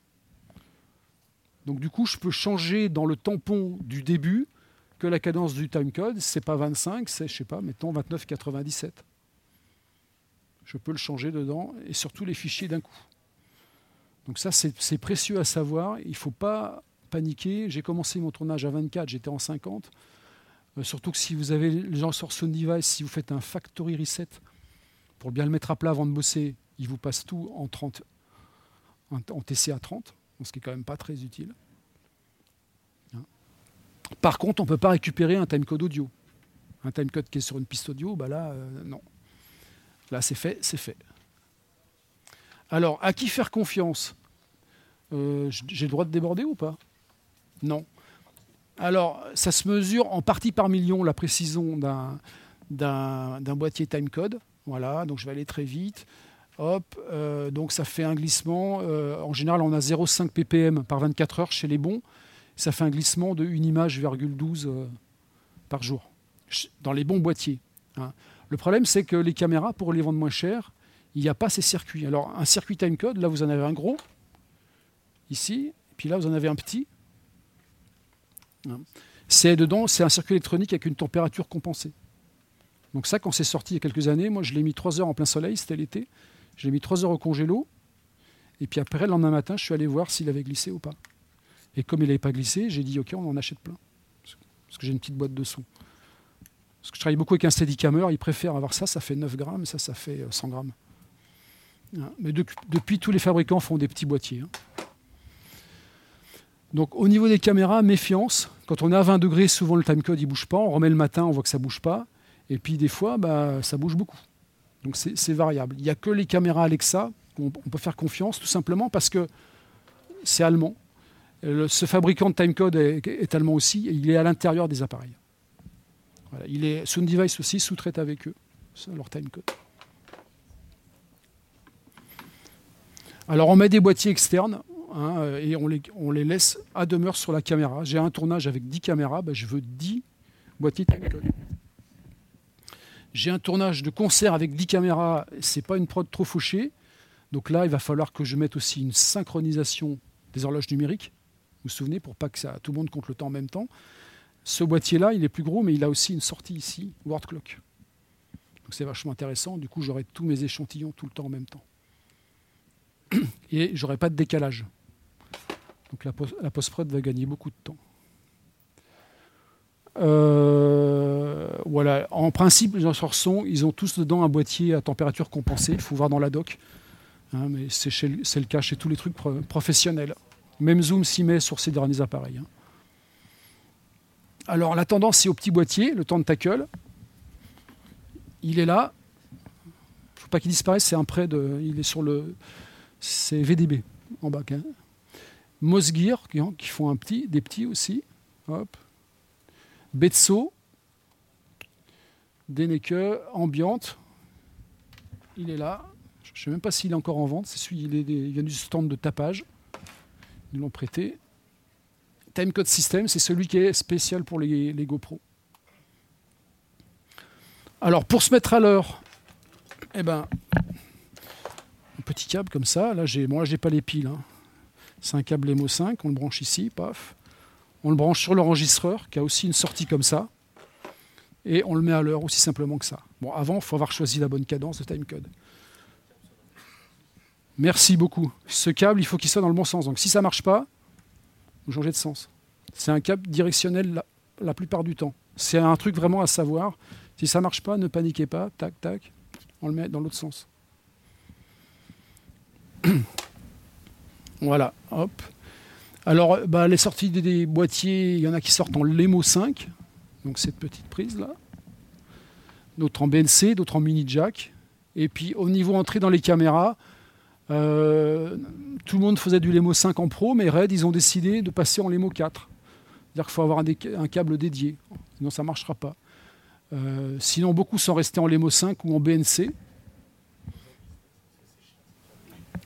Donc du coup, je peux changer dans le tampon du début que la cadence du timecode, c'est pas 25, c'est, je sais pas, mettons 29,97. Je peux le changer dedans et sur tous les fichiers d'un coup. Donc ça, c'est précieux à savoir. Il ne faut pas paniquer. J'ai commencé mon tournage à 24, j'étais en 50. Euh, surtout que si vous avez les gens sur Sony Device, si vous faites un factory reset pour bien le mettre à plat avant de bosser, Il vous passe tout en, 30, en TC à 30, ce qui est quand même pas très utile. Hein. Par contre, on ne peut pas récupérer un timecode audio. Un timecode qui est sur une piste audio, bah là, euh, non. Là, c'est fait, c'est fait. Alors, à qui faire confiance? Euh, J'ai le droit de déborder ou pas? Non. Alors, ça se mesure en partie par million la précision d'un boîtier timecode. Voilà, donc je vais aller très vite. Hop, euh, donc ça fait un glissement. Euh, en général, on a 0,5 ppm par 24 heures chez les bons. Ça fait un glissement de une image, 12 euh, par jour dans les bons boîtiers. Hein. Le problème, c'est que les caméras, pour les vendre moins cher, il n'y a pas ces circuits. Alors, un circuit timecode, là, vous en avez un gros, ici, et puis là, vous en avez un petit. Hein. C'est dedans, c'est un circuit électronique avec une température compensée. Donc ça, quand c'est sorti il y a quelques années, moi je l'ai mis 3 heures en plein soleil, c'était l'été. Je l'ai mis 3 heures au congélo. Et puis après, le lendemain matin, je suis allé voir s'il avait glissé ou pas. Et comme il n'avait pas glissé, j'ai dit OK, on en achète plein. Parce que j'ai une petite boîte de. Parce que je travaille beaucoup avec un steadicammer, il préfère avoir ça, ça fait 9 grammes, ça, ça fait 100 euh, grammes. Hein, mais depuis, tous les fabricants font des petits boîtiers. Hein. Donc au niveau des caméras, méfiance. Quand on est à 20 degrés, souvent le timecode il bouge pas. On remet le matin, on voit que ça bouge pas. Et puis des fois, bah, ça bouge beaucoup. Donc c'est variable. Il n'y a que les caméras Alexa on peut faire confiance, tout simplement parce que c'est allemand. ce fabricant de timecode est, allemand aussi, il est à l'intérieur des appareils. Il est Sound Device aussi sous-traite avec eux leur timecode. Alors on met des boîtiers externes hein, et on les, laisse à demeure sur la caméra. J'ai un tournage avec 10 caméras, ben, je veux 10 boîtiers timecode. J'ai un tournage de concert avec 10 caméras, c'est pas une prod trop fauchée. Donc là, il va falloir que je mette aussi une synchronisation des horloges numériques. Vous vous souvenez, pour pas que tout le monde compte le temps en même temps. Ce boîtier-là, il est plus gros, mais il a aussi une sortie ici, Word Clock. Donc c'est vachement intéressant. Du coup, j'aurai tous mes échantillons tout le temps en même temps. Et j'aurai pas de décalage. Donc la post-prod va gagner beaucoup de temps. Euh, voilà. En principe, les son, ils ont tous dedans un boîtier à température compensée. Il faut voir dans la doc. Hein, mais c'est, le cas chez tous les trucs professionnels. Même Zoom s'y met sur ces derniers appareils. Hein. Alors la tendance, c'est au petit boîtier, le temps de tackle. Il est là. Il ne faut pas qu'il disparaisse, c'est un prêt de. Il est sur le. C'est VDB en bas. Hein. Mosgear, qui, font un petit, des petits aussi. Hop. Betso, Deneke, Ambiante. Il est là. Je ne sais même pas s'il est encore en vente. C'est celui, il, est vient du stand de tapage. Ils l'ont prêté. Timecode System, c'est celui qui est spécial pour les, GoPro. Alors pour se mettre à l'heure, eh ben, petit câble comme ça. Là, j'ai, j'ai pas les piles. Hein. C'est un câble MO5. On le branche ici, paf. On le branche sur l'enregistreur qui a aussi une sortie comme ça. Et on le met à l'heure aussi simplement que ça. Bon, avant, il faut avoir choisi la bonne cadence de timecode. Merci beaucoup. Ce câble, il faut qu'il soit dans le bon sens. Donc si ça ne marche pas, vous changez de sens. C'est un câble directionnel la, plupart du temps. C'est un truc vraiment à savoir. Si ça ne marche pas, ne paniquez pas. Tac, tac. On le met dans l'autre sens. voilà, hop. Alors, bah, les sorties des, boîtiers, il y en a qui sortent en LEMO 5, donc cette petite prise là. D'autres en BNC, d'autres en mini jack. Et puis au niveau entrée dans les caméras, euh, tout le monde faisait du LEMO 5 en pro, mais Red, ils ont décidé de passer en LEMO 4. C'est-à-dire qu'il faut avoir un, câble dédié, sinon ça ne marchera pas. Euh, sinon, beaucoup sont restés en LEMO 5 ou en BNC.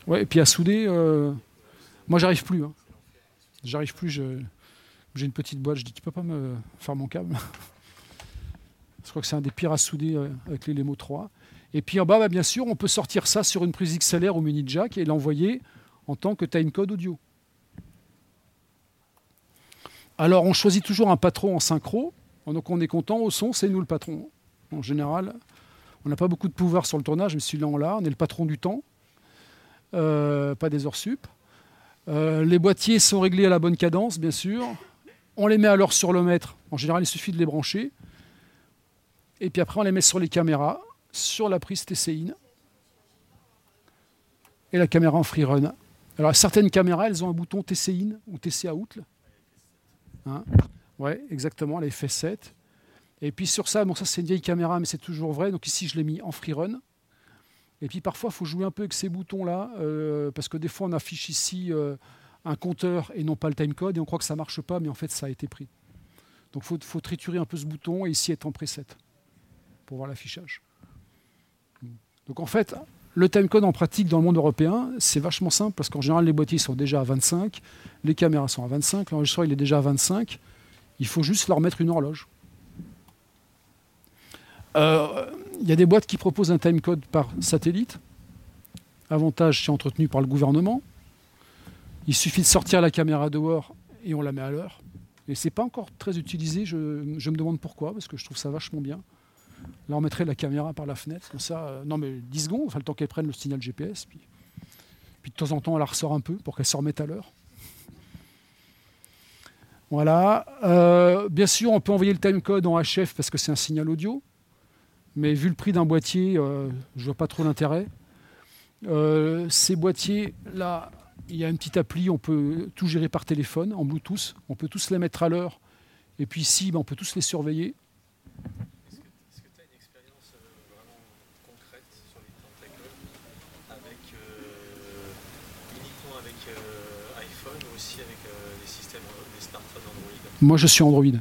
Ouais, et puis à souder, euh, moi j'arrive plus. Hein. J'arrive plus, j'ai une petite boîte, je dis tu peux pas me faire mon câble? Je crois que c'est un des pires à souder euh, avec les Lemo 3. Et puis en bas, bah, bien sûr, on peut sortir ça sur une prise XLR ou mini jack et l'envoyer en tant que timecode audio. Alors on choisit toujours un patron en synchro, donc on est content au son, c'est nous le patron. En général, on n'a pas beaucoup de pouvoir sur le tournage, mais celui-là on l'a, on est le patron du temps, pas des heures sup. Euh, les boîtiers sont réglés à la bonne cadence, bien sûr. On les met à l'heure sur le mètre. En général, il suffit de les brancher. Et puis après, on les met sur les caméras, sur la prise TCIN. et la caméra en freerun. Alors certaines caméras, elles ont un bouton TC in ou TC out. Hein ouais, exactement, la FS7. Et puis sur ça, bon ça c'est une vieille caméra, mais c'est toujours vrai. Donc ici je l'ai mis en freerun. Et puis parfois, il faut jouer un peu avec ces boutons-là, euh, parce que des fois on affiche ici euh, un compteur et non pas le timecode, et on croit que ça ne marche pas, mais en fait ça a été pris. Donc il faut, triturer un peu ce bouton et ici être en preset pour voir l'affichage. Donc en fait, le timecode en pratique dans le monde européen, c'est vachement simple parce qu'en général, les boîtiers sont déjà à 25, les caméras sont à 25, l'enregistreur il est déjà à 25. Il faut juste leur mettre une horloge. Euh, y a des boîtes qui proposent un timecode par satellite. Avantage, c'est entretenu par le gouvernement. Il suffit de sortir la caméra dehors et on la met à l'heure. Et c'est pas encore très utilisé. Je, me demande pourquoi, parce que je trouve ça vachement bien. Là, on mettrait la caméra par la fenêtre, comme ça. Euh, non, mais 10 secondes, enfin, le temps qu'elle prenne le signal GPS. Puis, de temps en temps, elle la ressort un peu pour qu'elle se remette à l'heure. Voilà. Euh, bien sûr, on peut envoyer le timecode en HF parce que c'est un signal audio. Mais vu le prix d'un boîtier, euh, je ne vois pas trop l'intérêt. ces boîtiers, là, il y a une petite appli, on peut tout gérer par téléphone, en Bluetooth. On peut tous les mettre à l'heure. Et puis ici, ben, on peut tous les surveiller. Est-ce que tu as une expérience euh, vraiment concrète sur les tentacules avec, euh, uniquement avec euh, iPhone ou aussi avec les systèmes, des smartphones Android? Moi, je suis Android.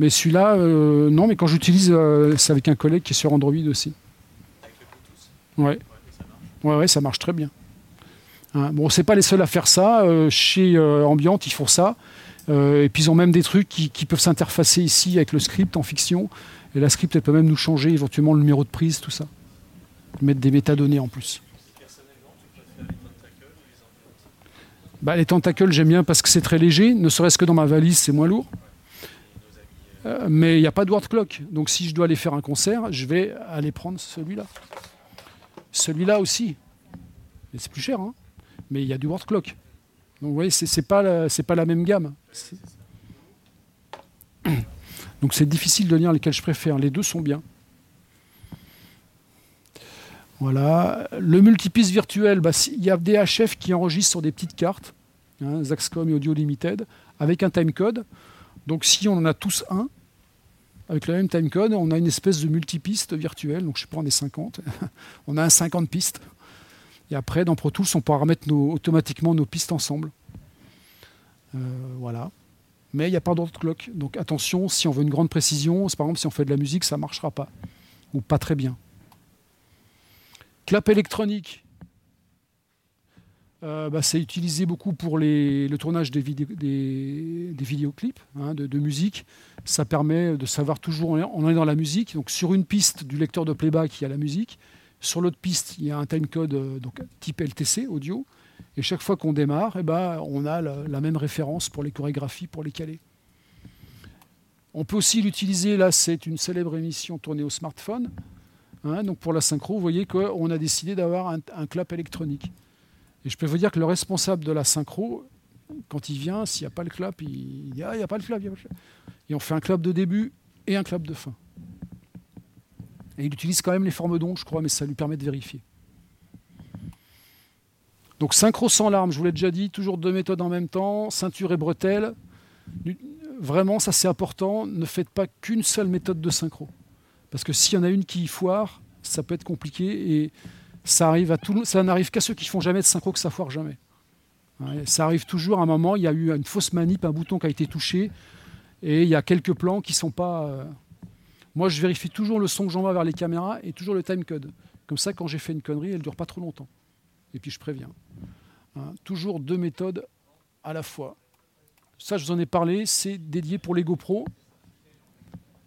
Mais celui-là, euh, non, mais quand j'utilise, euh, c'est avec un collègue qui est sur Android aussi. Avec le Bluetooth Ouais. Ouais, ça marche très bien. Hein, bon, c'est pas les seuls à faire ça. Euh, chez Ambient, ils font ça. et puis ils ont même des trucs qui, peuvent s'interfacer ici avec le script en fiction. Et la script, elle peut même nous changer éventuellement le numéro de prise, tout ça. Mettre des métadonnées en plus. Bah, les tentacules, j'aime bien parce que c'est très léger, ne serait-ce que dans ma valise, c'est moins lourd. Euh, mais il n'y a pas de word clock. Donc si je dois aller faire un concert, je vais aller prendre celui-là. Celui-là aussi. C'est plus cher, hein mais il y a du word clock. Donc vous voyez, ce n'est pas, la, pas la même gamme. Donc c'est difficile de lire lesquels je préfère. Les deux sont bien. Voilà. Le multipiste virtuel, bah, il y a des HF qui enregistrent sur des petites cartes, hein, Zaxcom et Audio Limited, avec un timecode. Donc si on en a tous un, avec le même timecode, on a une espèce de multipiste virtuel. Donc je sais pas, on est 50. on a un 50 pistes. Et après, dans Pro Tools, on pourra remettre automatiquement nos pistes ensemble. Euh, voilà. Mais il n'y a pas d'autre clock. Donc attention, si on veut une grande précision, par exemple si on fait de la musique, ça ne marchera pas. Ou pas très bien. Clap électronique. Euh, bah, c'est utilisé beaucoup pour le tournage des, vidéoclips hein, de, musique. Ça permet de savoir toujours, on est dans la musique. Donc sur une piste du lecteur de playback, il y a la musique. Sur l'autre piste, il y a un timecode euh, type LTC, audio. Et chaque fois qu'on démarre, eh ben, on a la, même référence pour les chorégraphies, pour les caler. On peut aussi l'utiliser, là c'est une célèbre émission tournée au smartphone. Hein, donc pour la synchro, vous voyez qu'on a décidé d'avoir un, clap électronique. Et je peux vous dire que le responsable de la synchro, quand il vient, s'il n'y a pas le clap, il dit Ah, il n'y a pas le clap, il. Et on fait un clap de début et un clap de fin. Et il utilise quand même les formes d'ondes, je crois, mais ça lui permet de vérifier. Donc synchro sans larmes, je vous l'ai déjà dit, toujours deux méthodes en même temps, ceinture et bretelles. Vraiment, ça c'est important, ne faites pas qu'une seule méthode de synchro. Parce que s'il y en a une qui foire, ça peut être compliqué et ça arrive à tout, ça n'arrive qu'à ceux qui font jamais de synchro que ça foire jamais. ça arrive toujours à un moment, il y a eu une fausse manip, un bouton qui a été touché et il y a quelques plans qui sont pas. Euh, moi, je vérifie toujours le son que j'envoie vers les caméras et toujours le timecode. Comme ça, quand j'ai fait une connerie, elle dure pas trop longtemps. Et puis je préviens. Hein, toujours deux méthodes à la fois. Ça, je vous en ai parlé, c'est dédié pour les GoPro.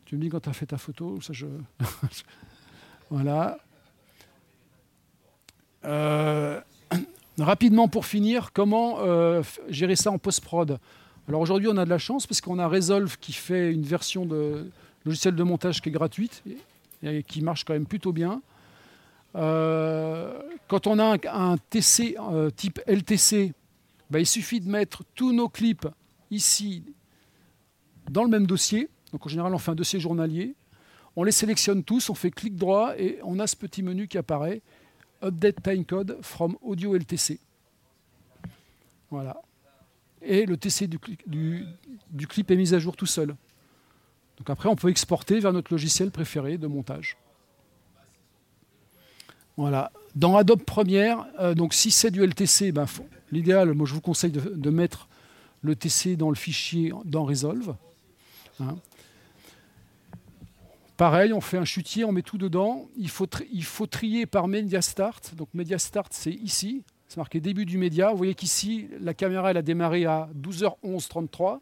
Tu me dis quand tu as fait ta photo, ça je. voilà. Euh, Rapidement pour finir, comment gérer ça en post-prod? Alors aujourd'hui, on a de la chance parce qu'on a Resolve qui fait une version de logiciel de montage qui est gratuite et qui marche quand même plutôt bien. quand on a un, TC type LTC, bah, il suffit de mettre tous nos clips ici dans le même dossier. Donc en général, on fait un dossier journalier. On les sélectionne tous, on fait clic droit et on a ce petit menu qui apparaît Update Timecode from Audio LTC. Voilà. Et le TC du, clip est mis à jour tout seul. Donc après, on peut exporter vers notre logiciel préféré de montage. Voilà. Dans Adobe Premiere, euh, donc si c'est du LTC, ben, l'idéal, moi je vous conseille de, mettre le TC dans le fichier dans Resolve. Hein. Pareil, on fait un chutier, on met tout dedans. Il faut, trier par Media Start. Donc Media Start, c'est ici. C'est marqué début du média. Vous voyez qu'ici, la caméra a démarré à 12h11 33.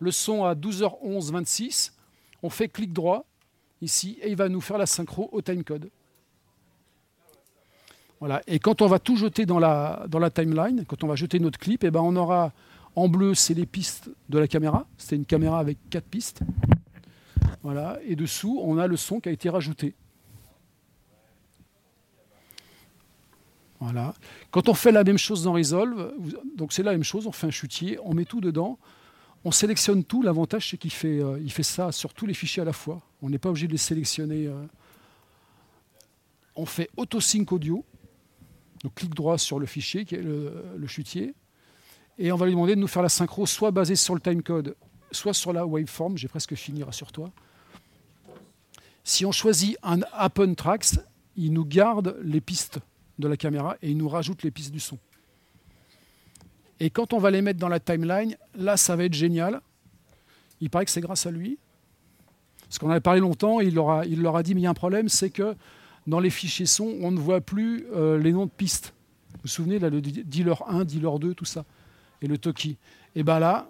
Le son à 12h11 26. On fait clic droit ici et il va nous faire la synchro au timecode. Voilà. Et quand on va tout jeter dans la, timeline, quand on va jeter notre clip, et eh ben on aura en bleu, c'est les pistes de la caméra. C'est une caméra avec quatre pistes. Voilà. Et dessous, on a le son qui a été rajouté. Voilà. Quand on fait la même chose dans Resolve, c'est la même chose, on fait un chutier, on met tout dedans, on sélectionne tout. L'avantage, c'est qu'il fait, euh, il fait ça sur tous les fichiers à la fois. On n'est pas obligé de les sélectionner. Euh. On fait auto-sync audio. Donc clic droit sur le fichier qui est le, chutier. Et on va lui demander de nous faire la synchro soit basée sur le timecode, soit sur la waveform. J'ai presque fini, rassure-toi. Si on choisit un Happen Tracks, il nous garde les pistes de la caméra et il nous rajoute les pistes du son. Et quand on va les mettre dans la timeline, là, ça va être génial. Il paraît que c'est grâce à lui. Parce qu'on avait parlé longtemps, il leur, a, dit, mais il y a un problème, c'est que dans les fichiers son, on ne voit plus euh, les noms de pistes. Vous vous souvenez, là, le dealer 1, dealer 2, tout ça. Et le Toki. Et bien là,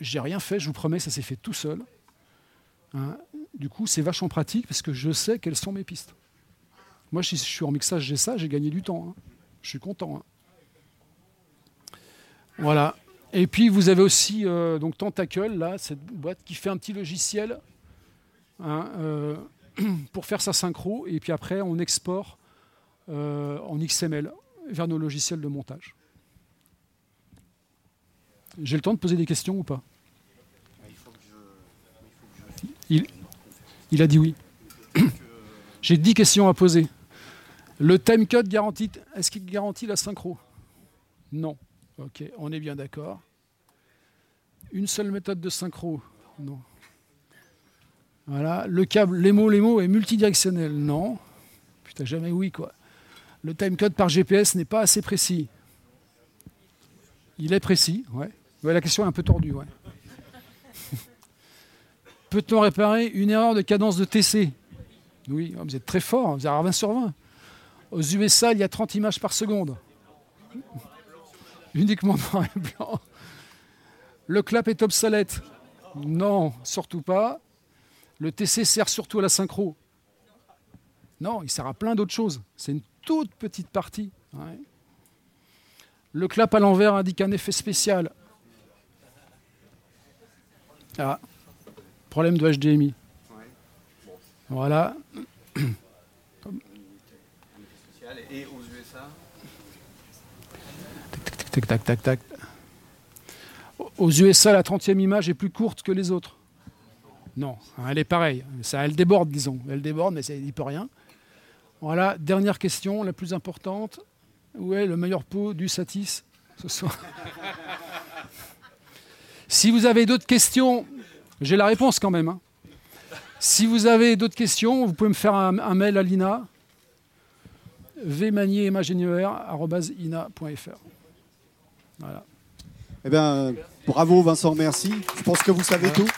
j'ai rien fait, je vous promets, ça s'est fait tout seul. Hein. Du coup, c'est vachement pratique parce que je sais quelles sont mes pistes. Moi, si je suis en mixage, j'ai ça, j'ai gagné du temps. Hein. Je suis content. Hein. Voilà. Et puis, vous avez aussi euh, donc Tentacle, là, cette boîte qui fait un petit logiciel. Euh, pour faire sa synchro et puis après on exporte euh, en XML vers nos logiciels de montage. J'ai le temps de poser des questions ou pas? Il, il, a dit oui. J'ai 10 questions à poser. Le timecode garantit, est-ce qu'il garantit la synchro? Non. Ok, on est bien d'accord. Une seule méthode de synchro? Non. Voilà, le câble, les mots, les mots est multidirectionnel? Non. Putain, jamais oui, quoi. Le timecode par GPS n'est pas assez précis. Il est précis, ouais. la question est un peu tordue, ouais. Peut-on réparer une erreur de cadence de TC Oui, vous êtes très fort, vous avez 20 sur 20. Aux USA, il y a 30 images par seconde. Uniquement noir et blanc. Le clap est obsolète Non, surtout pas. Le TC sert surtout à la synchro. Non, il sert à plein d'autres choses. C'est une toute petite partie. Le clap à l'envers indique un effet spécial. Ah, problème de HDMI. Voilà. Et aux USA Tac, tac, tac, tac. Aux USA, la 30e image est plus courte que les autres. Non, elle est pareille. Ça, elle déborde, disons. Elle déborde, mais ça n'y peut rien. Voilà, dernière question, la plus importante. Où est le meilleur pot du Satis ce soir? Si vous avez d'autres questions, j'ai la réponse quand même. Hein. Si vous avez d'autres questions, vous pouvez me faire un, mail à l'INA, vmanier.ina.fr. Voilà. Eh bien, bravo Vincent, merci. Je pense que vous savez tout.